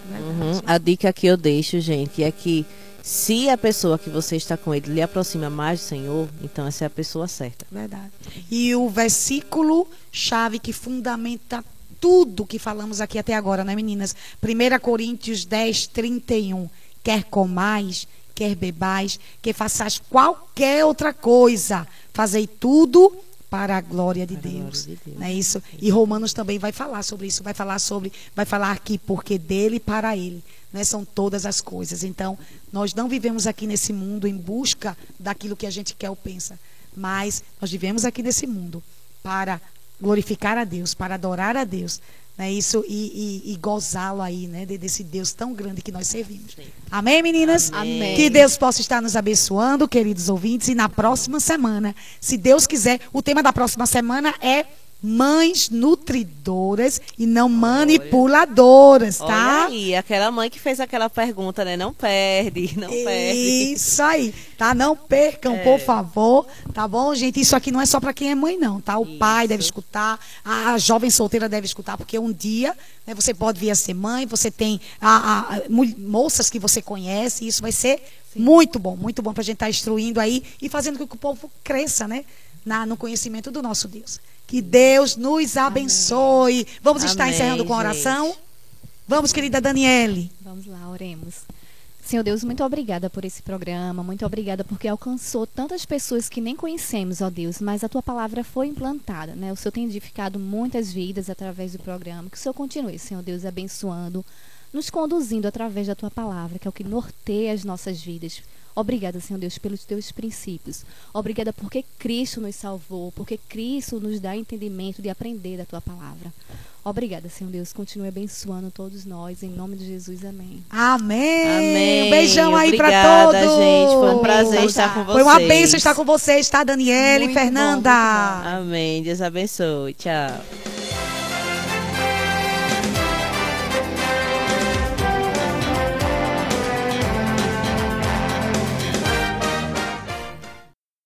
S2: Uhum. A dica que eu deixo, gente, é que se a pessoa que você está com ele lhe aproxima mais do Senhor, então essa é a pessoa certa.
S1: Verdade. E o versículo chave que fundamenta tudo que falamos aqui até agora, né, meninas? 1 Coríntios 10, 31. Quer comais, quer bebais, quer façais qualquer outra coisa, fazei tudo para a glória de
S2: a glória
S1: Deus.
S2: de Deus.
S1: Não é isso? E Romanos também vai falar sobre isso, vai falar sobre, vai falar aqui porque dele para ele, né? São todas as coisas. Então, nós não vivemos aqui nesse mundo em busca daquilo que a gente quer ou pensa, mas nós vivemos aqui nesse mundo para glorificar a Deus, para adorar a Deus, né? Isso e, e- e gozá-lo aí, né? de- Desse Deus tão grande que nós servimos. Amém, meninas?
S3: Amém.
S1: Que Deus possa estar nos abençoando, queridos ouvintes, e na próxima semana, se Deus quiser, o tema da próxima semana é mães nutridoras e não manipuladoras,
S2: Olha
S1: tá?
S2: aí, aquela mãe que fez aquela pergunta, né? Não perde, não perde.
S1: Isso aí, tá? Não percam,
S2: É.
S1: por favor, tá bom, gente? Isso aqui não é só para quem é mãe, não, tá? O pai
S2: Isso.
S1: deve escutar, a jovem solteira deve escutar, porque um dia né, você pode vir a ser mãe, você tem a, a- a- moças que você conhece, e isso vai ser muito bom, muito bom para a gente estar instruindo aí e fazendo com que o povo cresça, né? Na, no conhecimento do nosso Deus. Que Deus nos abençoe. Vamos estar
S2: Amém,
S1: encerrando com a oração?
S2: gente.
S1: Vamos, querida Daniele.
S3: Vamos lá, oremos. Senhor Deus, muito obrigada por esse programa, muito obrigada porque alcançou tantas pessoas que nem conhecemos, ó Deus, mas a tua palavra foi implantada, né? O Senhor tem edificado muitas vidas através do programa. Que o Senhor continue, Senhor Deus, abençoando nos conduzindo através da tua palavra, que é o que norteia as nossas vidas. Obrigada, Senhor Deus, pelos teus princípios. Obrigada porque Cristo nos salvou, porque Cristo nos dá entendimento de aprender da tua palavra. Obrigada, Senhor Deus. Continue abençoando todos nós. Em nome de Jesus, amém.
S1: Amém.
S2: Amém.
S1: Um beijão aí pra todos.
S2: gente. Foi um prazer estar com
S1: Foi uma
S2: vocês.
S1: bênção estar com vocês, tá, Daniela e
S3: Muito bom,
S1: Fernanda?
S3: muito bom.
S2: Amém. Deus abençoe. Tchau.